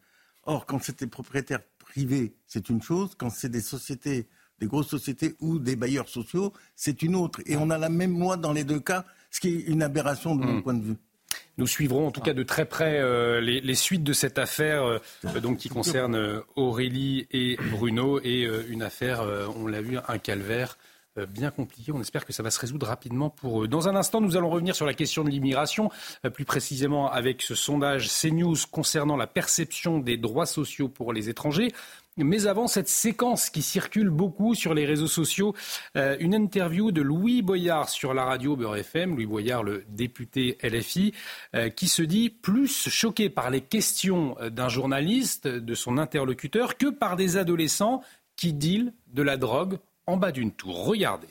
[SPEAKER 8] Or, quand c'est des propriétaires privés, c'est une chose. Quand c'est des sociétés des grosses sociétés ou des bailleurs sociaux, c'est une autre. Et on a la même loi dans les deux cas, ce qui est une aberration de mon mmh. point de vue.
[SPEAKER 1] Nous suivrons en tout cas de très près euh, les, les, suites de cette affaire euh, donc, qui concerne euh, Aurélie et Bruno et une affaire, on l'a vu, un calvaire bien compliqué. On espère que ça va se résoudre rapidement pour eux. Dans un instant, nous allons revenir sur la question de l'immigration, plus précisément avec ce sondage CNews concernant la perception des droits sociaux pour les étrangers. Mais avant cette séquence qui circule beaucoup sur les réseaux sociaux, euh, une interview de Louis Boyard sur la radio Beurre FM, Louis Boyard, le député LFI, qui se dit plus choqué par les questions d'un journaliste, de son interlocuteur, que par des adolescents qui dealent de la drogue en bas d'une tour. Regardez.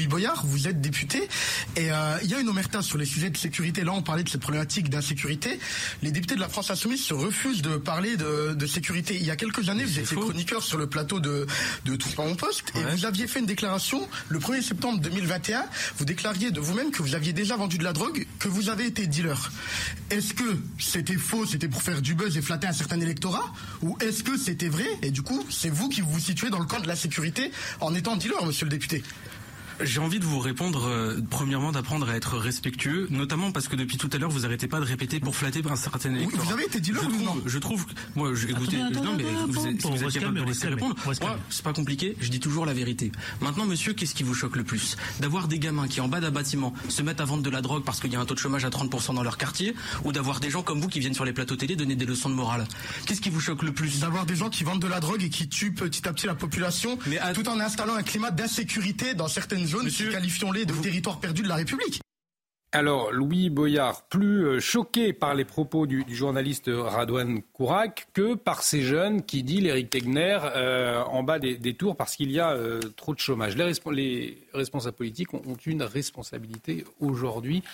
[SPEAKER 32] Oui, Boyard, vous êtes député et euh, il y a une omerta sur les sujets de sécurité. Là, on parlait de cette problématique d'insécurité. Les députés de la France Insoumise se refusent de parler de, sécurité. Il y a quelques années, vous étiez chroniqueur sur le plateau de, de Tous pas mon poste et vous aviez fait une déclaration le 1er septembre 2021. Vous déclariez de vous-même que vous aviez déjà vendu de la drogue, que vous avez été dealer. Est-ce que c'était faux, c'était pour faire du buzz et flatter un certain électorat Ou est-ce que c'était vrai et du coup, c'est vous qui vous situez dans le camp de la sécurité en étant dealer, monsieur le député?
[SPEAKER 33] J'ai envie de vous répondre, euh, premièrement, d'apprendre à être respectueux, notamment parce que depuis tout à l'heure, vous arrêtez pas de répéter pour flatter un certain électorat.
[SPEAKER 32] vous avez été dit je
[SPEAKER 33] trouve,
[SPEAKER 32] non
[SPEAKER 33] je trouve, moi, je, écoutez, non, mais vous, êtes, vous êtes capable de laisser répondre, moi, c'est pas compliqué, je dis toujours la vérité. Maintenant, monsieur, qu'est-ce qui vous choque le plus? D'avoir des gamins qui, en bas d'un bâtiment, se mettent à vendre de la drogue parce qu'il y a un taux de chômage à 30% dans leur quartier, ou d'avoir des gens comme vous qui viennent sur les plateaux télé donner des leçons de morale? Qu'est-ce qui vous choque le plus?
[SPEAKER 32] D'avoir des gens qui vendent de la drogue et qui tuent petit à petit la population, mais tout en installant un climat d'insécurité dans certaines zones monsieur, de territoire perdu de la République.
[SPEAKER 1] Alors, Louis Boyard, plus euh, choqué par les propos du, journaliste Radouane Kourak que par ces jeunes qui dit l'Éric Tegner euh, en bas des, tours parce qu'il y a euh, trop de chômage. Les, responsables politiques ont, une responsabilité aujourd'hui.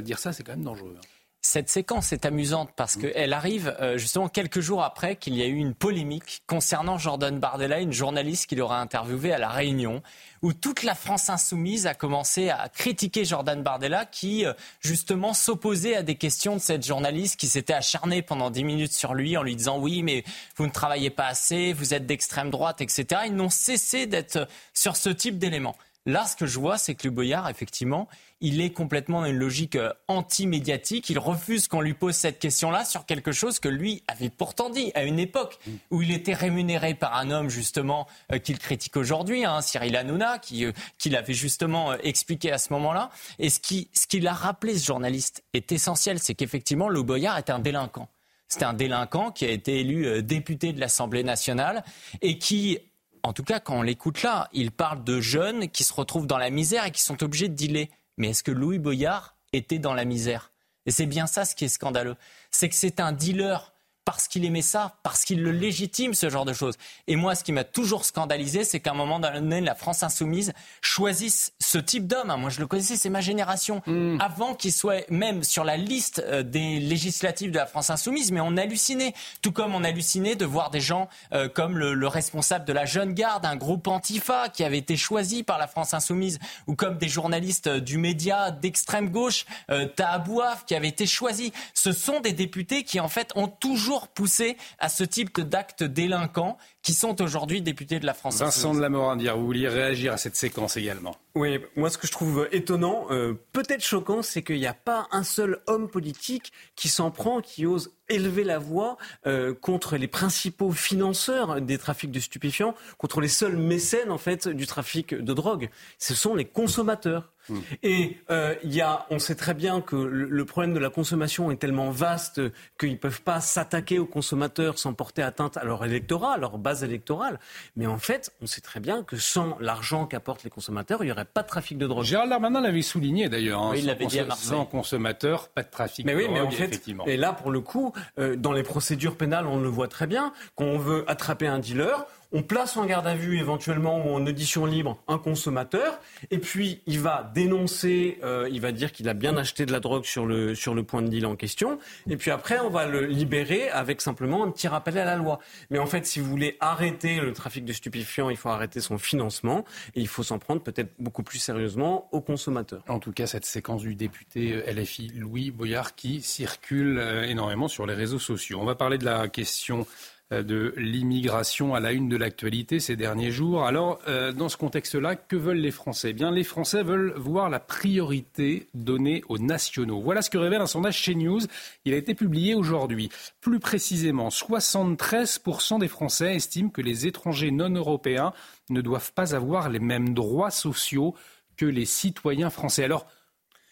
[SPEAKER 1] dire ça, c'est quand même dangereux. Hein.
[SPEAKER 9] Cette séquence est amusante parce mm. qu'elle arrive euh, justement quelques jours après qu'il y a eu une polémique concernant Jordan Bardella, une journaliste qui l'aura interviewé à La Réunion, où toute la France insoumise a commencé à critiquer Jordan Bardella qui euh, justement s'opposait à des questions de cette journaliste qui s'était acharnée pendant dix minutes sur lui en lui disant oui mais vous ne travaillez pas assez, vous êtes d'extrême droite, etc. Ils n'ont cessé d'être sur ce type d'éléments. Là, ce que je vois, c'est que le Boyard, effectivement, il est complètement dans une logique euh, anti-médiatique. Il refuse qu'on lui pose cette question-là sur quelque chose que lui avait pourtant dit à une époque où il était rémunéré par un homme, justement, euh, qu'il critique aujourd'hui, hein, Cyril Hanouna, qui, euh, qui l'avait justement expliqué à ce moment-là. Et ce qui, ce qu'il a rappelé, ce journaliste, est essentiel, c'est qu'effectivement, le Boyard est un délinquant. C'est un délinquant qui a été élu député de l'Assemblée nationale et qui en tout cas, quand on l'écoute là, il parle de jeunes qui se retrouvent dans la misère et qui sont obligés de dealer. Mais est-ce que Louis Boyard était dans la misère? Et c'est bien ça ce qui est scandaleux. C'est que c'est un dealer parce qu'il aimait ça, parce qu'il le légitime, ce genre de choses. Et moi, ce qui m'a toujours scandalisé, c'est qu'à un moment donné, la France insoumise choisisse ce type d'homme. Moi, je le connaissais, c'est ma génération. Hmm. Avant qu'il soit même sur la liste euh, des législatives de la France insoumise, mais on hallucinait. Tout comme on hallucinait de voir des gens euh, comme le, responsable de la Jeune Garde, un groupe Antifa qui avait été choisi par la France insoumise, ou comme des journalistes euh, du média d'extrême gauche, euh, Tahabouaf, qui avait été choisi. Ce sont des députés qui, en fait, ont toujours poussé à ce type d'actes délinquants qui sont aujourd'hui députés de la France.
[SPEAKER 1] Vincent de la Morandière, vous vouliez réagir à cette séquence également
[SPEAKER 22] Oui, moi ce que je trouve étonnant, euh, peut-être choquant, c'est qu'il n'y a pas un seul homme politique qui s'en prend, qui ose élever la voix euh, contre les principaux financeurs des trafics de stupéfiants, contre les seuls mécènes en fait du trafic de drogue. Ce sont les consommateurs. Hmm. Et euh, y a, on sait très bien que le, problème de la consommation est tellement vaste qu'ils ne peuvent pas s'attaquer aux consommateurs sans porter atteinte à leur électorat, à leur base électorale. Mais en fait, on sait très bien que sans l'argent qu'apportent les consommateurs, il n'y aurait pas de trafic de drogue.
[SPEAKER 1] Gérald Darmanin l'avait souligné d'ailleurs. Hein, il l'avait dit à Sans consommateurs, pas de trafic
[SPEAKER 22] mais
[SPEAKER 1] de
[SPEAKER 22] oui,
[SPEAKER 1] drogue,
[SPEAKER 22] mais en fait, Et là, pour le coup, euh, dans les procédures pénales, on le voit très bien. Quand on veut attraper un dealer, on place en garde à vue éventuellement ou en audition libre un consommateur, et puis il va dénoncer, euh, il va dire qu'il a bien acheté de la drogue sur le, sur le point de deal en question, et puis après on va le libérer avec simplement un petit rappel à la loi. Mais en fait, si vous voulez arrêter le trafic de stupéfiants, il faut arrêter son financement, et il faut s'en prendre peut-être beaucoup plus sérieusement aux consommateurs.
[SPEAKER 1] En tout cas, cette séquence du député euh, LFI Louis Boyard qui circule euh, énormément sur les réseaux sociaux. On va parler de la question de l'immigration à la une de l'actualité ces derniers jours. Alors, euh, dans ce contexte-là, que veulent les Français? Eh Bien, les Français veulent voir la priorité donnée aux nationaux. Voilà ce que révèle un sondage chez News. Il a été publié aujourd'hui. Plus précisément, 73% des Français estiment que les étrangers non européens ne doivent pas avoir les mêmes droits sociaux que les citoyens français. Alors,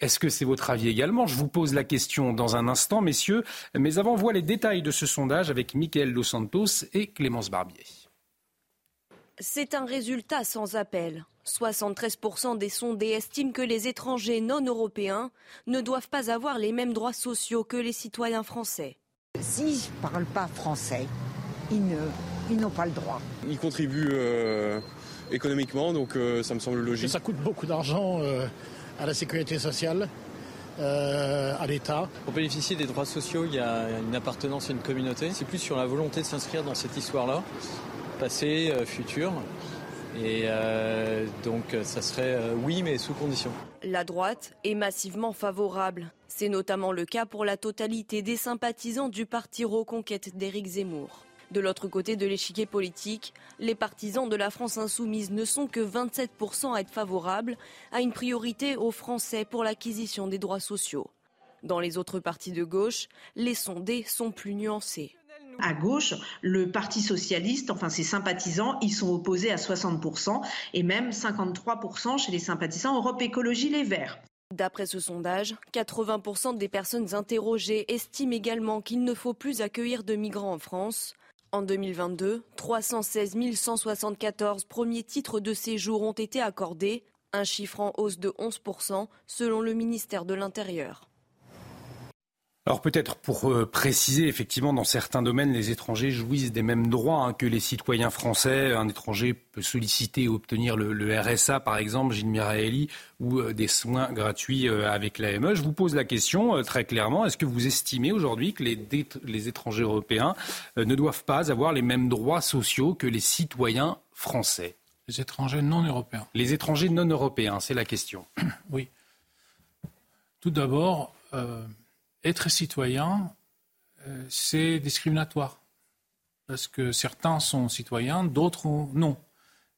[SPEAKER 1] est-ce que c'est votre avis également? Je vous pose la question dans un instant, messieurs. Mais avant, voit les détails de ce sondage avec Mickaël Dos Santos et Clémence Barbier.
[SPEAKER 34] C'est un résultat sans appel. 73% des sondés estiment que les étrangers non européens ne doivent pas avoir les mêmes droits sociaux que les citoyens français.
[SPEAKER 27] S'ils ne parlent pas français, ils n'ont pas le droit.
[SPEAKER 35] Ils contribuent euh, économiquement, donc euh, ça me semble logique.
[SPEAKER 36] Ça coûte beaucoup d'argent. Euh, à la sécurité sociale, euh, à l'État.
[SPEAKER 7] Pour bénéficier des droits sociaux, il y a une appartenance à une communauté. C'est plus sur la volonté de s'inscrire dans cette histoire-là, passé, euh, futur. Et euh, donc ça serait oui, mais sous condition.
[SPEAKER 34] La droite est massivement favorable. C'est notamment le cas pour la totalité des sympathisants du parti Reconquête d'Éric Zemmour. De l'autre côté de l'échiquier politique, les partisans de la France insoumise ne sont que 27% à être favorables à une priorité aux Français pour l'acquisition des droits sociaux. Dans les autres partis de gauche, les sondés sont plus nuancés.
[SPEAKER 30] À gauche, le Parti socialiste, enfin ses sympathisants, ils sont opposés à 60% et même 53% chez les sympathisants Europe Écologie Les Verts.
[SPEAKER 34] D'après ce sondage, 80% des personnes interrogées estiment également qu'il ne faut plus accueillir de migrants en France. En 2022, 316 174 premiers titres de séjour ont été accordés, un chiffre en hausse de 11% selon le ministère de l'Intérieur.
[SPEAKER 1] Alors peut-être pour euh, préciser, effectivement, dans certains domaines, les étrangers jouissent des mêmes droits hein, que les citoyens français. Un étranger peut solliciter et obtenir le, RSA, par exemple, Gilles Miraeli, ou euh, des soins gratuits euh, avec l'AME. Je vous pose la question très clairement. Est-ce que vous estimez aujourd'hui que les, les, étrangers européens ne doivent pas avoir les mêmes droits sociaux que les citoyens français?
[SPEAKER 6] Les étrangers non européens.
[SPEAKER 1] Les étrangers non européens, c'est la question.
[SPEAKER 6] Oui. Tout d'abord être citoyen, euh, c'est discriminatoire. Parce que certains sont citoyens, d'autres non.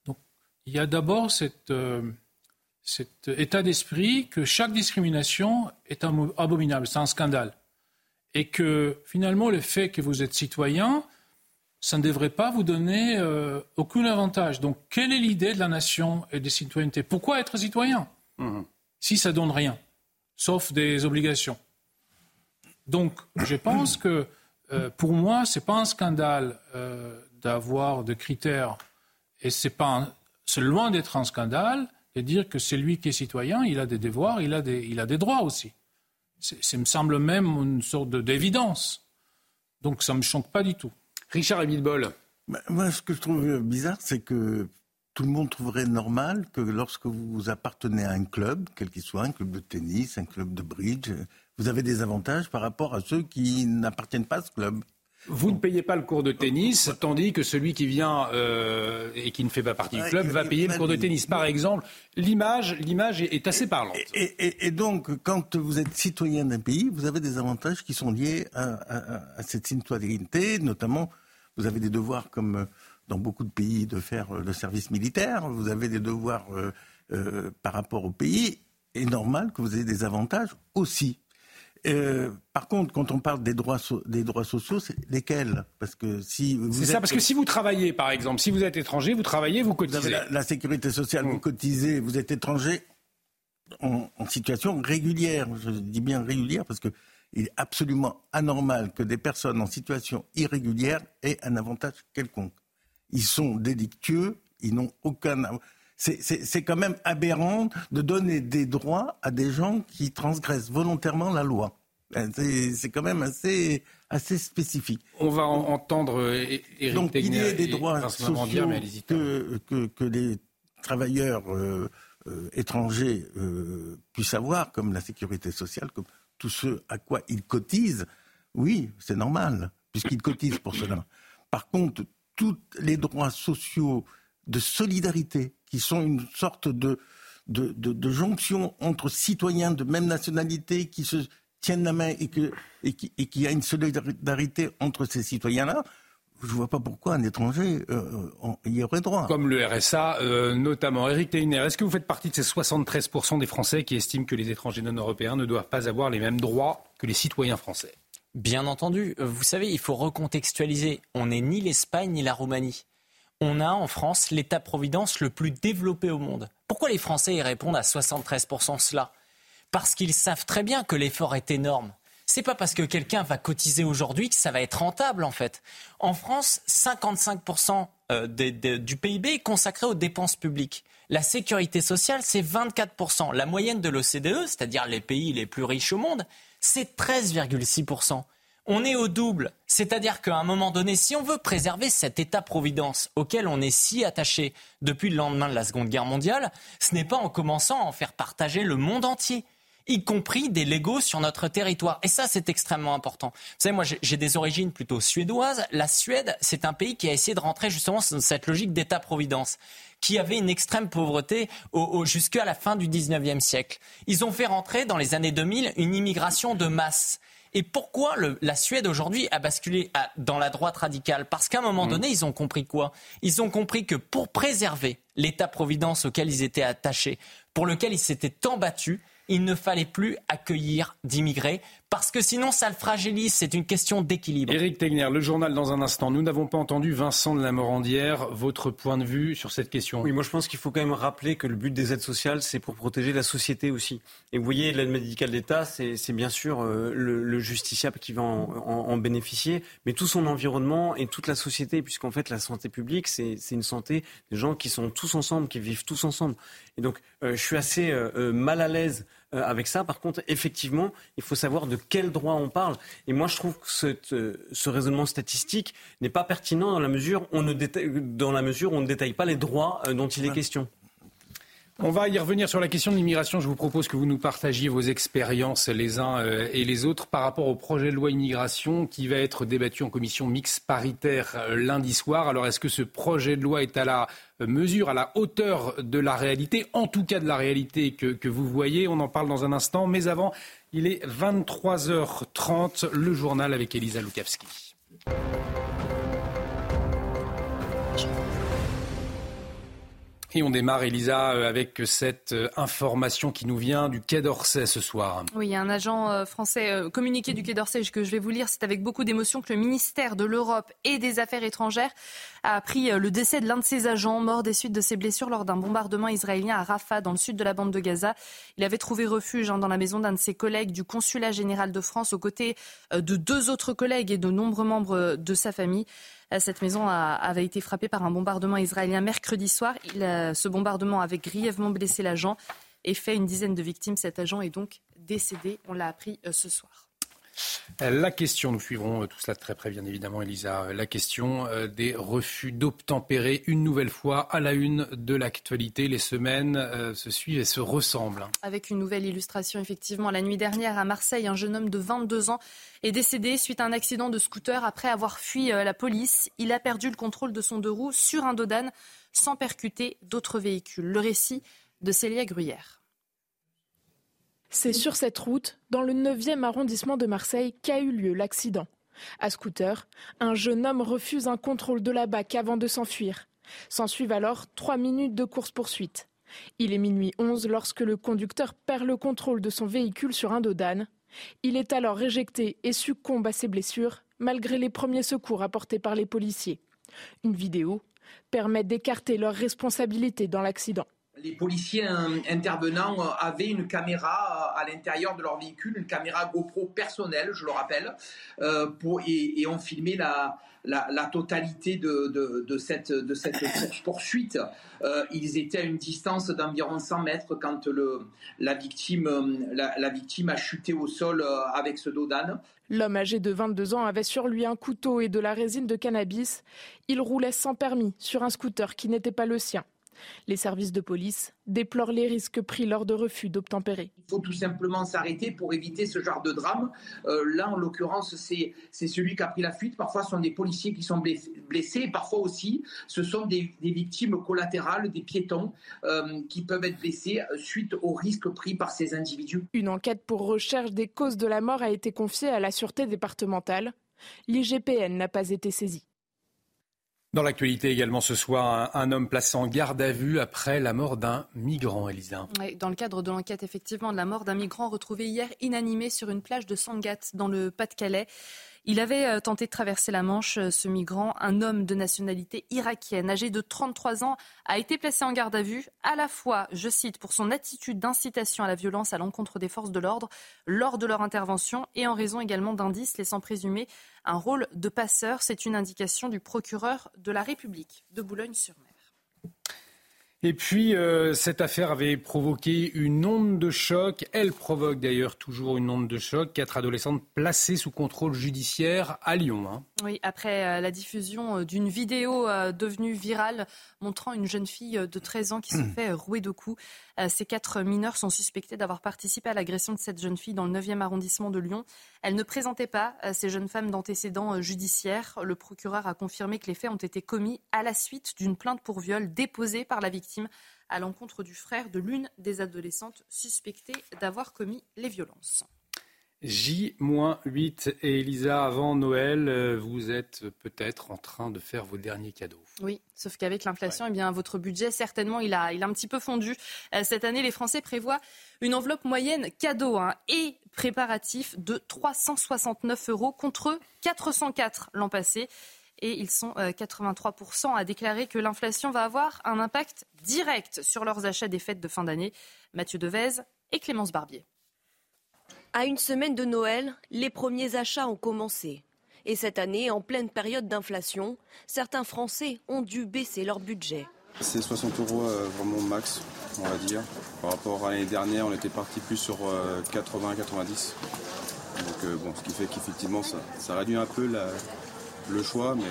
[SPEAKER 6] Donc il y a d'abord euh, cet état d'esprit que chaque discrimination est abominable, c'est un scandale. Et que finalement le fait que vous êtes citoyen, ça ne devrait pas vous donner euh, aucun avantage. Donc quelle est l'idée de la nation et des citoyennetés? Pourquoi être citoyen? Mmh. si ça donne rien, sauf des obligations donc, je pense que euh, pour moi, ce n'est pas un scandale euh, d'avoir des critères, et c'est c'est loin d'être un scandale de dire que celui qui est citoyen, il a des devoirs, il a des, il a des droits aussi. Ça me semble même une sorte d'évidence. Donc, ça ne me choque pas du tout.
[SPEAKER 1] Richard Abitbol.
[SPEAKER 8] Bah, moi, ce que je trouve bizarre, c'est que tout le monde trouverait normal que lorsque vous appartenez à un club, quel qu'il soit, un club de tennis, un club de bridge, vous avez des avantages par rapport à ceux qui n'appartiennent pas à ce club.
[SPEAKER 1] Vous ne payez pas le cours de tennis, tandis que celui qui vient euh, et qui ne fait pas partie du club va payer le cours de tennis. Par exemple, l'image, l'image est, assez parlante.
[SPEAKER 8] Et, donc, quand vous êtes citoyen d'un pays, vous avez des avantages qui sont liés à, cette citoyenneté, notamment, vous avez des devoirs comme dans beaucoup de pays de faire le service militaire, vous avez des devoirs euh, euh, par rapport au pays, et normal que vous ayez des avantages aussi. Euh, par contre, quand on parle des droits, des droits sociaux, c'est lesquels? Parce que si
[SPEAKER 1] c'est ça, parce que si vous travaillez, par exemple, si vous êtes étranger, vous travaillez, vous cotisez. Vous
[SPEAKER 8] avez la, sécurité sociale, vous mmh. cotisez, vous êtes étranger en, situation régulière. Je dis bien régulière parce que il est absolument anormal que des personnes en situation irrégulière aient un avantage quelconque. Ils sont délictueux, ils n'ont aucun. C'est quand même aberrant de donner des droits à des gens qui transgressent volontairement la loi. Ben, c'est quand même assez, assez spécifique.
[SPEAKER 1] On va entendre Eric
[SPEAKER 8] Donc, il y a des droits sociaux que, que, que, les travailleurs euh, euh, étrangers euh, puissent avoir, comme la sécurité sociale, comme tout ce à quoi ils cotisent. Oui, c'est normal, puisqu'ils cotisent pour cela. Par contre, tous les droits sociaux de solidarité, qui sont une sorte de, jonction entre citoyens de même nationalité qui se tiennent la main et, et, qui, qui a une solidarité entre ces citoyens-là, je ne vois pas pourquoi un étranger y aurait droit.
[SPEAKER 1] Comme le RSA, notamment. Eric Teiner, est-ce que vous faites partie de ces 73% des Français qui estiment que les étrangers non européens ne doivent pas avoir les mêmes droits que les citoyens français?
[SPEAKER 9] Bien entendu. Vous savez, il faut recontextualiser. On n'est ni l'Espagne ni la Roumanie. On a en France l'État-providence le plus développé au monde. Pourquoi les Français y répondent à 73% cela? Parce qu'ils savent très bien que l'effort est énorme. C'est pas parce que quelqu'un va cotiser aujourd'hui que ça va être rentable en fait. En France, 55% euh, du PIB est consacré aux dépenses publiques. La sécurité sociale, c'est 24%. La moyenne de l'OCDE, c'est-à-dire les pays les plus riches au monde, c'est 13,6% on est au double. C'est-à-dire qu'à un moment donné, si on veut préserver cet État-providence auquel on est si attaché depuis le lendemain de la Seconde Guerre mondiale, ce n'est pas en commençant à en faire partager le monde entier y compris des légaux sur notre territoire. Et ça, c'est extrêmement important. Vous savez, moi, j'ai des origines plutôt suédoises. La Suède, c'est un pays qui a essayé de rentrer justement dans cette logique d'État-providence qui avait une extrême pauvreté jusqu'à la fin du 19e siècle. Ils ont fait rentrer dans les années 2000 une immigration de masse. Et pourquoi la Suède aujourd'hui a basculé dans la droite radicale? Parce qu'à un moment mmh. donné, ils ont compris quoi? Ils ont compris que pour préserver l'État-providence auquel ils étaient attachés, pour lequel ils s'étaient tant battus, il ne fallait plus accueillir d'immigrés parce que sinon ça le fragilise. C'est une question d'équilibre.
[SPEAKER 1] Éric Tegner, le journal dans un instant. Nous n'avons pas entendu Vincent de la Morandière. Votre point de vue sur cette question
[SPEAKER 22] Oui, moi je pense qu'il faut quand même rappeler que le but des aides sociales, c'est pour protéger la société aussi. Et vous voyez, l'aide médicale d'État, c'est bien sûr euh, le, justiciable qui va en, bénéficier, mais tout son environnement et toute la société, puisqu'en fait la santé publique, c'est une santé des gens qui sont tous ensemble, qui vivent tous ensemble. Et donc, euh, je suis assez euh, mal à l'aise euh, avec ça. Par contre, effectivement, il faut savoir de quel droit on parle. Et moi, je trouve que euh, ce raisonnement statistique n'est pas pertinent dans la mesure où on ne détaille, dans la mesure où on ne détaille pas les droits euh, dont il est question.
[SPEAKER 1] On va y revenir sur la question de l'immigration. Je vous propose que vous nous partagiez vos expériences les uns et les autres par rapport au projet de loi immigration qui va être débattu en commission mixte paritaire lundi soir. Alors est-ce que ce projet de loi est à la mesure, à la hauteur de la réalité, en tout cas de la réalité que, vous voyez? On en parle dans un instant. Mais avant, il est 23h30, le journal avec Elisa Lukavski. Et on démarre, Elisa, euh, avec cette euh, information qui nous vient du Quai d'Orsay ce soir.
[SPEAKER 2] Oui, un agent euh, français communiqué du Quai d'Orsay que je vais vous lire. C'est avec beaucoup d'émotion que le ministère de l'Europe et des Affaires étrangères a appris le décès de l'un de ses agents, mort des suites de ses blessures lors d'un bombardement israélien à Rafah, dans le sud de la bande de Gaza. Il avait trouvé refuge hein, dans la maison d'un de ses collègues du consulat général de France, aux côtés de deux autres collègues et de nombreux membres de sa famille. Cette maison avait été frappée par un bombardement israélien mercredi soir. ce bombardement avait grièvement blessé l'agent et fait une dizaine de victimes. Cet agent est donc décédé. On l'a appris euh, ce soir.
[SPEAKER 1] La question, nous suivrons euh, tout cela très près, bien évidemment, Elisa. Euh, la question euh, des refus d'obtempérer, une nouvelle fois, à la une de l'actualité. Les semaines se suivent et se ressemblent.
[SPEAKER 2] Avec une nouvelle illustration, effectivement. La nuit dernière, à Marseille, un jeune homme de 22 ans est décédé suite à un accident de scooter après avoir fui la police. Il a perdu le contrôle de son deux roues sur un dodane sans percuter d'autres véhicules. Le récit de Célia Gruyère.
[SPEAKER 10] C'est sur cette route, dans le 9e arrondissement de Marseille, qu'a eu lieu l'accident. À scooter, un jeune homme refuse un contrôle de la BAC avant de s'enfuir. S'ensuivent alors trois minutes de course-poursuite. Il est minuit 11 lorsque le conducteur perd le contrôle de son véhicule sur un dos d'âne. Il est alors éjecté et succombe à ses blessures, malgré les premiers secours apportés par les policiers. Une vidéo permet d'écarter leur responsabilité dans l'accident
[SPEAKER 37] les policiers intervenants euh, avaient une caméra euh, à l'intérieur de leur véhicule, une caméra GoPro personnelle, je le rappelle, euh, et, ont filmé la, totalité de, cette, poursuite. ils étaient à une distance d'environ 100 mètres quand la, victime a chuté au sol avec ce dos d'âne.
[SPEAKER 10] L'homme âgé de 22 ans avait sur lui un couteau et de la résine de cannabis. Il roulait sans permis sur un scooter qui n'était pas le sien. Les services de police déplorent les risques pris lors de refus d'obtempérer.
[SPEAKER 37] Il faut tout simplement s'arrêter pour éviter ce genre de drame. Euh, là, en l'occurrence, c'est celui qui a pris la fuite. Parfois, ce sont des policiers qui sont blessés. parfois aussi, ce sont des, victimes collatérales, des piétons euh, qui peuvent être blessés suite aux risques pris par ces individus.
[SPEAKER 10] Une enquête pour recherche des causes de la mort a été confiée à la Sûreté départementale. L'IGPN n'a pas été saisie.
[SPEAKER 1] Dans l'actualité également ce soir, un, homme placé en garde à vue après la mort d'un migrant, Elisa.
[SPEAKER 2] dans le cadre de l'enquête, effectivement, de la mort d'un migrant retrouvé hier inanimé sur une plage de Sangat dans le Pas-de-Calais. Il avait euh, tenté de traverser la Manche, euh, ce migrant, un homme de nationalité irakienne, âgé de 33 ans, a été placé en garde à vue, à la fois, je cite, pour son attitude d'incitation à la violence à l'encontre des forces de l'ordre lors de leur intervention et en raison également d'indices laissant présumer un rôle de passeur. C'est une indication du procureur de la République de Boulogne-sur-Mer.
[SPEAKER 1] Et puis, euh, cette affaire avait provoqué une onde de choc. Elle provoque d'ailleurs toujours une onde de choc. Quatre adolescentes placées sous contrôle judiciaire à Lyon. Hein.
[SPEAKER 2] Oui, après euh, la diffusion euh, d'une vidéo devenue virale montrant une jeune fille de 13 ans qui se fait rouer de coups. Ces quatre mineurs sont suspectés d'avoir participé à l'agression de cette jeune fille dans le 9e arrondissement de Lyon. Elle ne présentait pas ces jeunes femmes d'antécédents judiciaires. Le procureur a confirmé que les faits ont été commis à la suite d'une plainte pour viol déposée par la victime à l'encontre du frère de l'une des adolescentes suspectées d'avoir commis les violences.
[SPEAKER 1] J-8 et Elisa, avant Noël, euh, vous êtes peut-être en train de faire vos derniers cadeaux.
[SPEAKER 2] Oui, sauf qu'avec l'inflation, eh bien, votre budget, certainement, il a, il a un petit peu fondu. Euh, cette année, les Français prévoient une enveloppe moyenne cadeau hein, et préparatif de 369 euros contre 404 l'an passé et ils sont 83% euh, à déclarer que l'inflation va avoir un impact direct sur leurs achats des fêtes de fin d'année. Mathieu Devez et Clémence Barbier.
[SPEAKER 34] À une semaine de Noël, les premiers achats ont commencé. Et cette année, en pleine période d'inflation, certains Français ont dû baisser leur budget.
[SPEAKER 38] C'est 60 euros euh, vraiment max, on va dire. Par rapport à l'année dernière, on était parti plus sur 80-90. Euh, Donc bon, ce qui fait qu'effectivement, ça, ça réduit un peu la, le choix, mais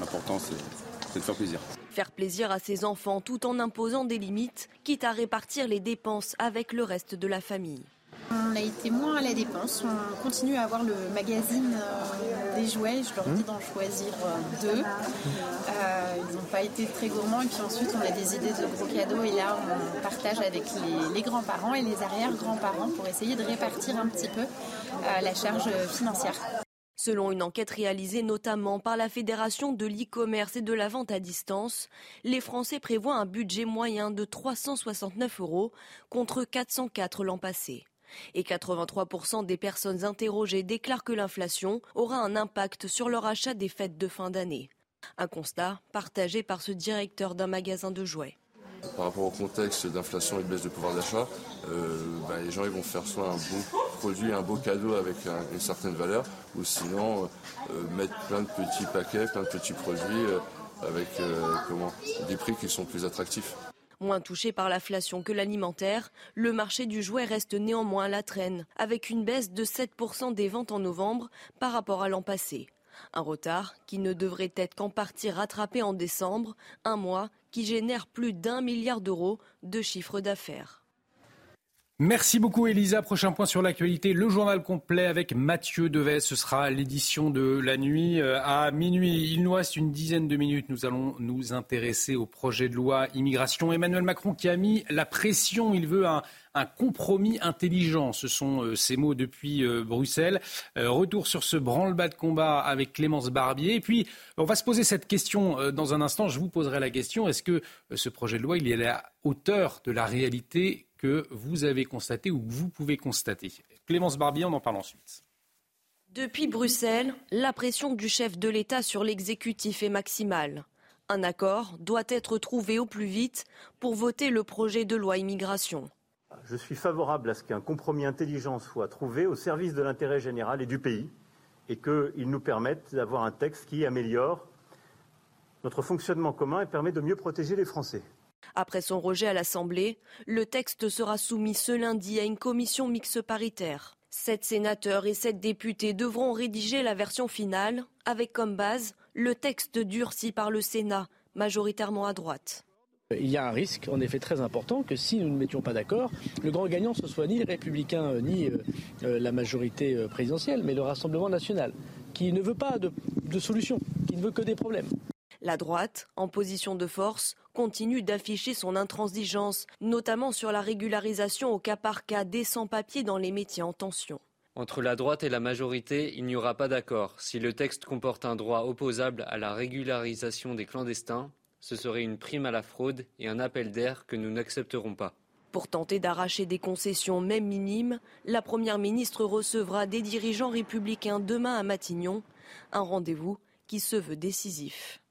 [SPEAKER 38] l'important c'est de faire plaisir.
[SPEAKER 34] Faire plaisir à ses enfants tout en imposant des limites, quitte à répartir les dépenses avec le reste de la famille.
[SPEAKER 39] On a été moins à la dépense. On continue à avoir le magazine euh, des jouets. Je leur dis d'en choisir euh, deux. Euh, ils n'ont pas été très gourmands. Et puis ensuite, on a des idées de gros cadeaux. Et là, on partage avec les, les grands-parents et les arrière-grands-parents pour essayer de répartir un petit peu la charge financière.
[SPEAKER 34] Selon une enquête réalisée notamment par la Fédération de l'e-commerce et de la vente à distance, les Français prévoient un budget moyen de 369 euros contre 404 l'an passé. Et 83% des personnes interrogées déclarent que l'inflation aura un impact sur leur achat des fêtes de fin d'année. Un constat partagé par ce directeur d'un magasin de jouets.
[SPEAKER 40] Par rapport au contexte d'inflation et de baisse de pouvoir d'achat, euh, bah, les gens vont faire soit un bon produit, un beau cadeau avec une certaine valeur, ou sinon euh, mettre plein de petits paquets, plein de petits produits euh, avec des prix qui sont plus attractifs.
[SPEAKER 34] Moins touché par l'inflation que l'alimentaire, le marché du jouet reste néanmoins à la traîne, avec une baisse de 7% des ventes en novembre par rapport à l'an passé. Un retard qui ne devrait être qu'en partie rattrapé en décembre, un mois qui génère plus d'un milliard d'euros de chiffre d'affaires.
[SPEAKER 1] Merci beaucoup Elisa. Prochain point sur l'actualité, le journal complet avec Mathieu Devet. Ce sera l'édition de la nuit euh, à minuit. Il nous reste une dizaine de minutes. Nous allons nous intéresser au projet de loi immigration. Emmanuel Macron qui a mis la pression. Il veut un, compromis intelligent. Ce sont euh, ces mots depuis euh, Bruxelles. Euh, retour sur ce branle-bas de combat avec Clémence Barbier. Et puis, on va se poser cette question dans un instant. Je vous poserai la question. Est-ce que ce projet de loi, il est à la hauteur de la réalité que vous avez constatée ou que vous pouvez constater Clémence Barbier, on en parle ensuite.
[SPEAKER 34] Depuis Bruxelles, la pression du chef de l'État sur l'exécutif est maximale. Un accord doit être trouvé au plus vite pour voter le projet de loi immigration.
[SPEAKER 41] Je suis favorable à ce qu'un compromis intelligent soit trouvé au service de l'intérêt général et du pays et qu'il nous permette d'avoir un texte qui améliore notre fonctionnement commun et permet de mieux protéger les Français.
[SPEAKER 34] Après son rejet à l'Assemblée, le texte sera soumis ce lundi à une commission mixte paritaire. Sept sénateurs et sept députés devront rédiger la version finale, avec comme base le texte durci par le Sénat, majoritairement à droite.
[SPEAKER 42] Il y a un risque, en effet, très important que si nous ne mettions pas d'accord, le grand gagnant ce soit ni les républicains euh, ni euh, euh, la majorité présidentielle, mais le Rassemblement national, qui ne veut pas de, de solution, qui ne veut que des problèmes.
[SPEAKER 34] La droite, en position de force, continue d'afficher son intransigeance, notamment sur la régularisation au cas par cas des sans-papiers dans les métiers en tension.
[SPEAKER 43] Entre la droite et la majorité, il n'y aura pas d'accord. Si le texte comporte un droit opposable à la régularisation des clandestins, ce serait une prime à la fraude et un appel d'air que nous n'accepterons pas.
[SPEAKER 34] Pour tenter d'arracher des concessions même minimes, la Première ministre recevra des dirigeants républicains demain à Matignon, un rendez-vous qui se veut décisif.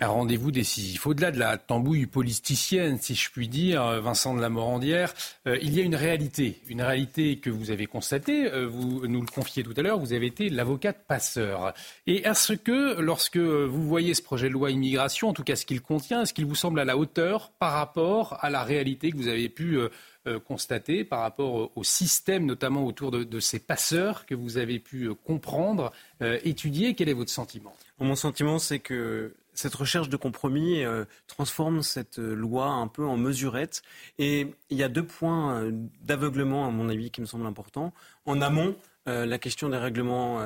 [SPEAKER 1] Un rendez-vous décisif. Au-delà de la tambouille politicienne, si je puis dire, Vincent de la Morandière, euh, il y a une réalité, une réalité que vous avez constatée, euh, vous nous le confiez tout à l'heure, vous avez été l'avocate passeur. Et est-ce que, lorsque vous voyez ce projet de loi immigration, en tout cas ce qu'il contient, est-ce qu'il vous semble à la hauteur par rapport à la réalité que vous avez pu euh, constater, par rapport au système, notamment autour de, de, ces passeurs que vous avez pu comprendre, étudier? Quel est votre sentiment?
[SPEAKER 22] Mon sentiment, c'est que cette recherche de compromis euh, transforme cette euh, loi un peu en mesurette. Et il y a deux points euh, d'aveuglement, à mon avis, qui me semblent importants. En amont, la question des règlements,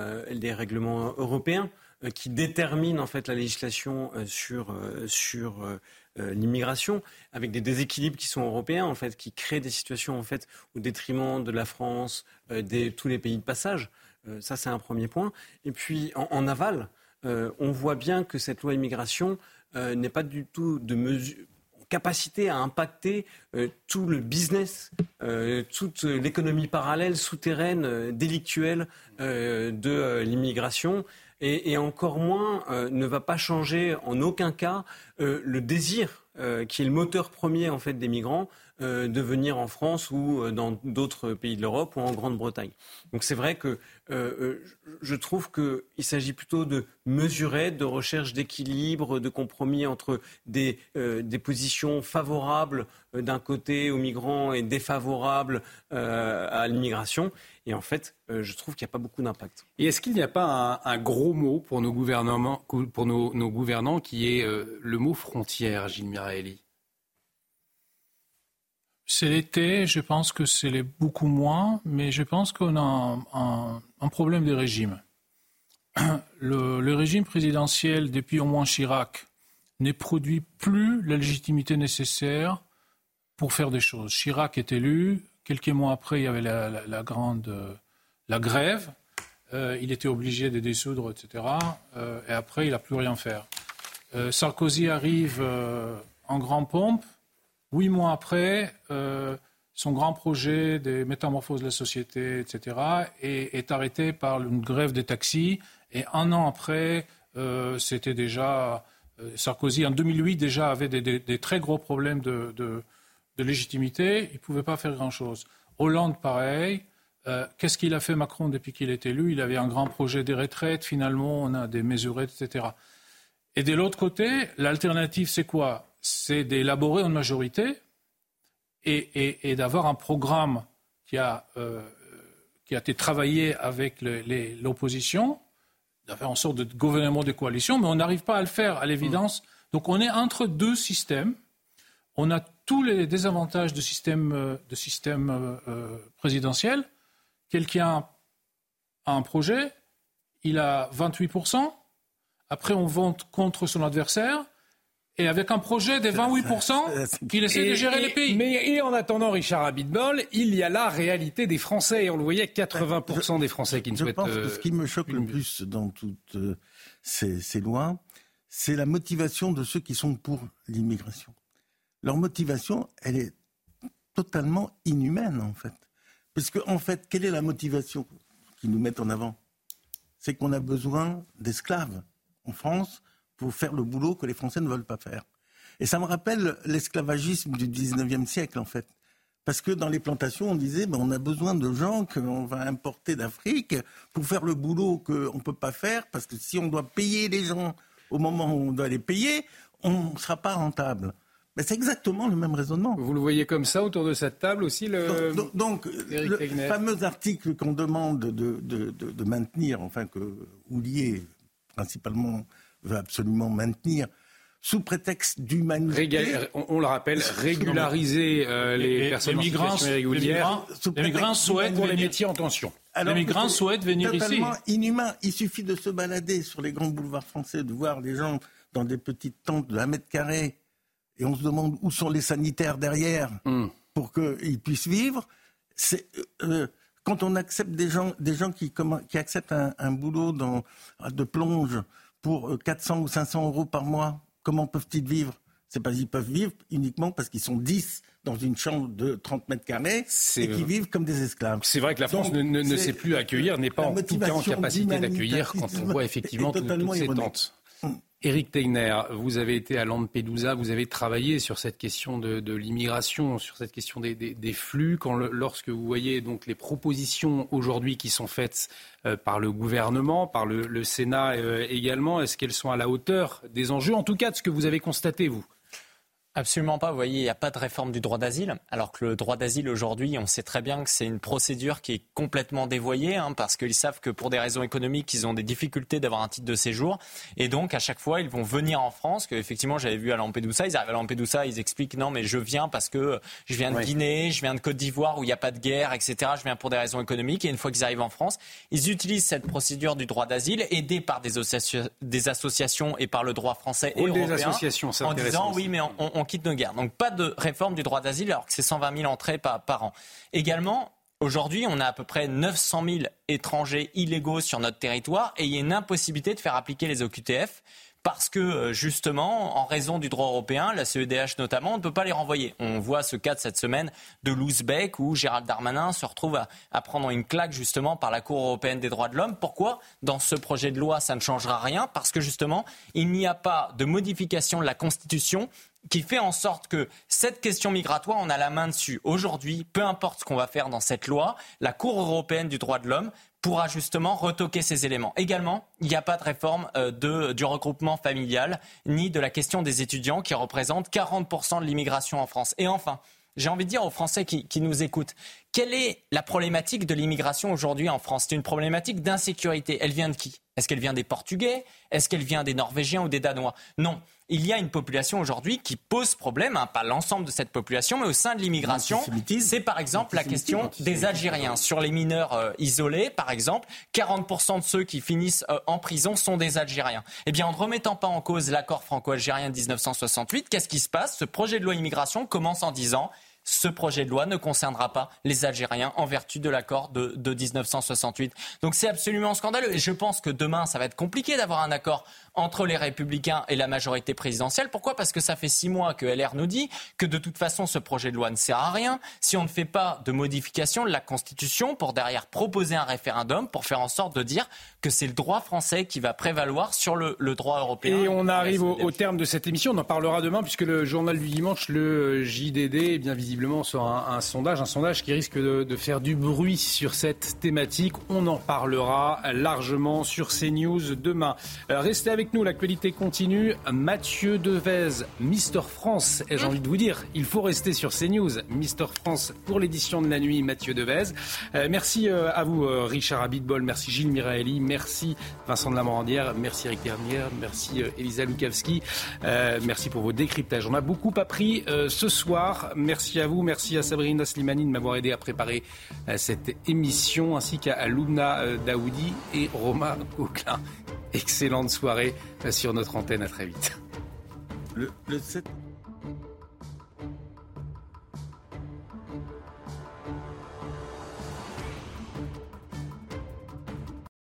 [SPEAKER 22] européens qui déterminent en fait la législation sur, l'immigration, avec des déséquilibres qui sont européens, en fait, qui créent des situations en fait au détriment de la France, de tous les pays de passage. ça, c'est un premier point. Et puis en aval, euh, on voit bien que cette loi immigration euh, n'est pas du tout de mesure capacité à impacter euh, tout le business, toute l'économie parallèle, souterraine, délictuelle de l'immigration. Et, et, encore moins ne va pas changer en aucun cas le désir qui est le moteur premier en fait des migrants euh, de venir en France ou euh, dans d'autres pays de l'Europe ou en Grande-Bretagne. Donc c'est vrai que euh, je trouve qu'il s'agit plutôt de mesurer, de recherche d'équilibre, de compromis entre des, des positions favorables d'un côté aux migrants et défavorables à l'immigration. Et en fait, je trouve qu'il n'y a pas beaucoup d'impact.
[SPEAKER 1] Et est-ce qu'il n'y a pas un, gros mot pour nos, gouvernements, pour nos, gouvernants qui est le mot frontière, Gilles
[SPEAKER 6] C'est l'été, je pense que c'est beaucoup moins, mais je pense qu'on a un, problème de régime. Le, régime présidentiel, depuis au moins Chirac, ne produit plus la légitimité nécessaire pour faire des choses. Chirac est élu, quelques mois après, il y avait la, grande la grève, euh, il était obligé de dissoudre, etc. Euh, et après, il n'a plus rien faire. Euh, Sarkozy arrive en grand pompe, Huit mois après, euh, son grand projet des métamorphoses de la société, etc., est, arrêté par une grève des taxis. Et un an après, euh, c'était déjà euh, Sarkozy en 2008 déjà avait des, très gros problèmes de, légitimité. Il ne pouvait pas faire grand-chose. Hollande, pareil. Qu'est-ce qu'il a fait Macron depuis qu'il est élu? Il avait un grand projet des retraites. Finalement, on a des mesurettes, etc. Et de l'autre côté, l'alternative, c'est quoi? C'est d'élaborer une majorité et, d'avoir un programme qui a, euh, qui a été travaillé avec l'opposition, d'avoir une sorte de gouvernement de coalition, mais on n'arrive pas à le faire à l'évidence. Donc on est entre deux systèmes. On a tous les désavantages de système, de système euh, présidentiel. Quelqu'un a un projet, il a 28%, après on vote contre son adversaire, et avec un projet des 28% qu'il essaie de gérer le pays.
[SPEAKER 1] Mais et en attendant, Richard Abitbol, il y a la réalité des Français. Et on le voyait, 80% des Français qui ne souhaitent... Je
[SPEAKER 8] pense que ce qui me choque le plus dans toutes euh, ces, ces lois, c'est la motivation de ceux qui sont pour l'immigration. Leur motivation, elle est totalement inhumaine, en fait. Parce qu'en en fait, quelle est la motivation qu'ils nous mettent en avant? C'est qu'on a besoin d'esclaves en France pour faire le boulot que les Français ne veulent pas faire. Et ça me rappelle l'esclavagisme du 19e siècle, en fait. Parce que dans les plantations, on disait, ben, on a besoin de gens qu'on va importer d'Afrique pour faire le boulot qu'on ne peut pas faire, parce que si on doit payer les gens au moment où on doit les payer, on ne sera pas rentable. Mais c'est exactement le même raisonnement.
[SPEAKER 1] Vous le voyez comme ça autour de cette table aussi le...
[SPEAKER 8] Donc, le fameux article qu'on demande de, de, de, maintenir, enfin que Houlier, principalement veut absolument maintenir sous prétexte d'humanité.
[SPEAKER 1] On, le rappelle, régulariser euh, les, personnes migrants, irrégulières.
[SPEAKER 6] Les migrants, souhaitent
[SPEAKER 1] pour les métiers en tension.
[SPEAKER 6] les migrants souhaitent venir
[SPEAKER 8] ici. inhumain. Il suffit de se balader sur les grands boulevards français, de voir les gens dans des petites tentes de 1 mètre carré, et on se demande où sont les sanitaires derrière hmm. pour qu'ils puissent vivre. C'est euh, quand on accepte des gens, des gens qui, qui acceptent un, boulot dans, de plonge pour 400 ou 500 euros par mois, comment peuvent-ils vivre? C'est parce qu'ils peuvent vivre uniquement parce qu'ils sont 10 dans une chambre de 30 mètres carrés et qui vivent comme des esclaves.
[SPEAKER 1] C'est vrai que la France ne, sait plus accueillir, n'est pas en tout cas en capacité d'accueillir quand on voit effectivement toutes ces tentes. Éric Tegner, vous avez été à Lampedusa, vous avez travaillé sur cette question de, l'immigration, sur cette question des, flux. Quand lorsque vous voyez donc les propositions aujourd'hui qui sont faites euh, par le gouvernement, par le, Sénat euh, également, est-ce qu'elles sont à la hauteur des enjeux, en tout cas de ce que vous avez constaté, vous?
[SPEAKER 9] Absolument pas. Vous voyez, il n'y a pas de réforme du droit d'asile. Alors que le droit d'asile aujourd'hui, on sait très bien que c'est une procédure qui est complètement dévoyée, hein, parce qu'ils savent que pour des raisons économiques, ils ont des difficultés d'avoir un titre de séjour. Et donc, à chaque fois, ils vont venir en France. Que effectivement, j'avais vu à Lampedusa, ils arrivent à Lampedusa, ils expliquent non, mais je viens parce que je viens de Guinée, je viens de Côte d'Ivoire où il n'y a pas de guerre, etc. Je viens pour des raisons économiques. Et une fois qu'ils arrivent en France, ils utilisent cette procédure du droit d'asile, aidés par des, des, associations et par le droit français et européen,
[SPEAKER 1] des associations,
[SPEAKER 9] en disant oui, mais on, on quitte nos guerres. Donc pas de réforme du droit d'asile alors que c'est 120 000 entrées par, an. Également, Aujourd'hui, on a à peu près 900 000 étrangers illégaux sur notre territoire et il y a une impossibilité de faire appliquer les OQTF parce que euh, justement, en raison du droit européen, la CEDH notamment, on ne peut pas les renvoyer. On voit ce cas de cette semaine de Lousbeck où Gérald Darmanin se retrouve à, prendre une claque justement par la Cour européenne des droits de l'homme. Pourquoi? Dans ce projet de loi, ça ne changera rien parce que justement, il n'y a pas de modification de la Constitution qui fait en sorte que cette question migratoire, on a la main dessus. Aujourd'hui, peu importe ce qu'on va faire dans cette loi, la Cour européenne du droit de l'homme pourra justement retoquer ces éléments. Également, il n'y a pas de réforme euh, de, du regroupement familial, ni de la question des étudiants qui représentent 40% de l'immigration en France. Et enfin, j'ai envie de dire aux Français qui, qui, nous écoutent, quelle est la problématique de l'immigration aujourd'hui en France? C'est une problématique d'insécurité. Elle vient de qui? Est-ce qu'elle vient des Portugais? Est-ce qu'elle vient des Norvégiens ou des Danois? Non il y a une population aujourd'hui qui pose problème, hein, pas l'ensemble de cette population, mais au sein de l'immigration. C'est par exemple la question des Algériens. Sur les mineurs euh, isolés, par exemple, 40% de ceux qui finissent euh, en prison sont des Algériens. Eh bien, en ne remettant pas en cause l'accord franco-algérien de 1968, qu'est-ce qui se passe? Ce projet de loi immigration commence en disant ce projet de loi ne concernera pas les Algériens en vertu de l'accord de, de 1968. Donc c'est absolument scandaleux. Et je pense que demain, ça va être compliqué d'avoir un accord entre les républicains et la majorité présidentielle. Pourquoi? Parce que ça fait six mois que LR nous dit que de toute façon ce projet de loi ne sert à rien si on ne fait pas de modification de la Constitution pour derrière proposer un référendum pour faire en sorte de dire que c'est le droit français qui va prévaloir sur le, droit européen.
[SPEAKER 1] Et on arrive au, terme de cette émission. On en parlera demain puisque le journal du dimanche, le JDD, eh bien sera un, sondage, un sondage qui risque de, faire du bruit sur cette thématique. On en parlera largement sur CNews demain. Euh, restez avec nous, l'actualité continue. Mathieu Devez, Mister France, j'ai envie de vous dire, il faut rester sur CNews. Mister France pour l'édition de la nuit, Mathieu Devez. Euh, merci euh, à vous, Richard Abitbol, merci Gilles Miraeli, merci Vincent de la Morandière, merci Eric Ternière, merci Elisa Lukavski, merci pour vos décryptages. On a beaucoup appris ce soir. Merci à vous, merci à Sabrina Slimani de m'avoir aidé à préparer cette émission, ainsi qu'à Luna Daoudi et Romain Coquelin. Excellente soirée sur notre antenne. À très vite.
[SPEAKER 8] Le, le 7...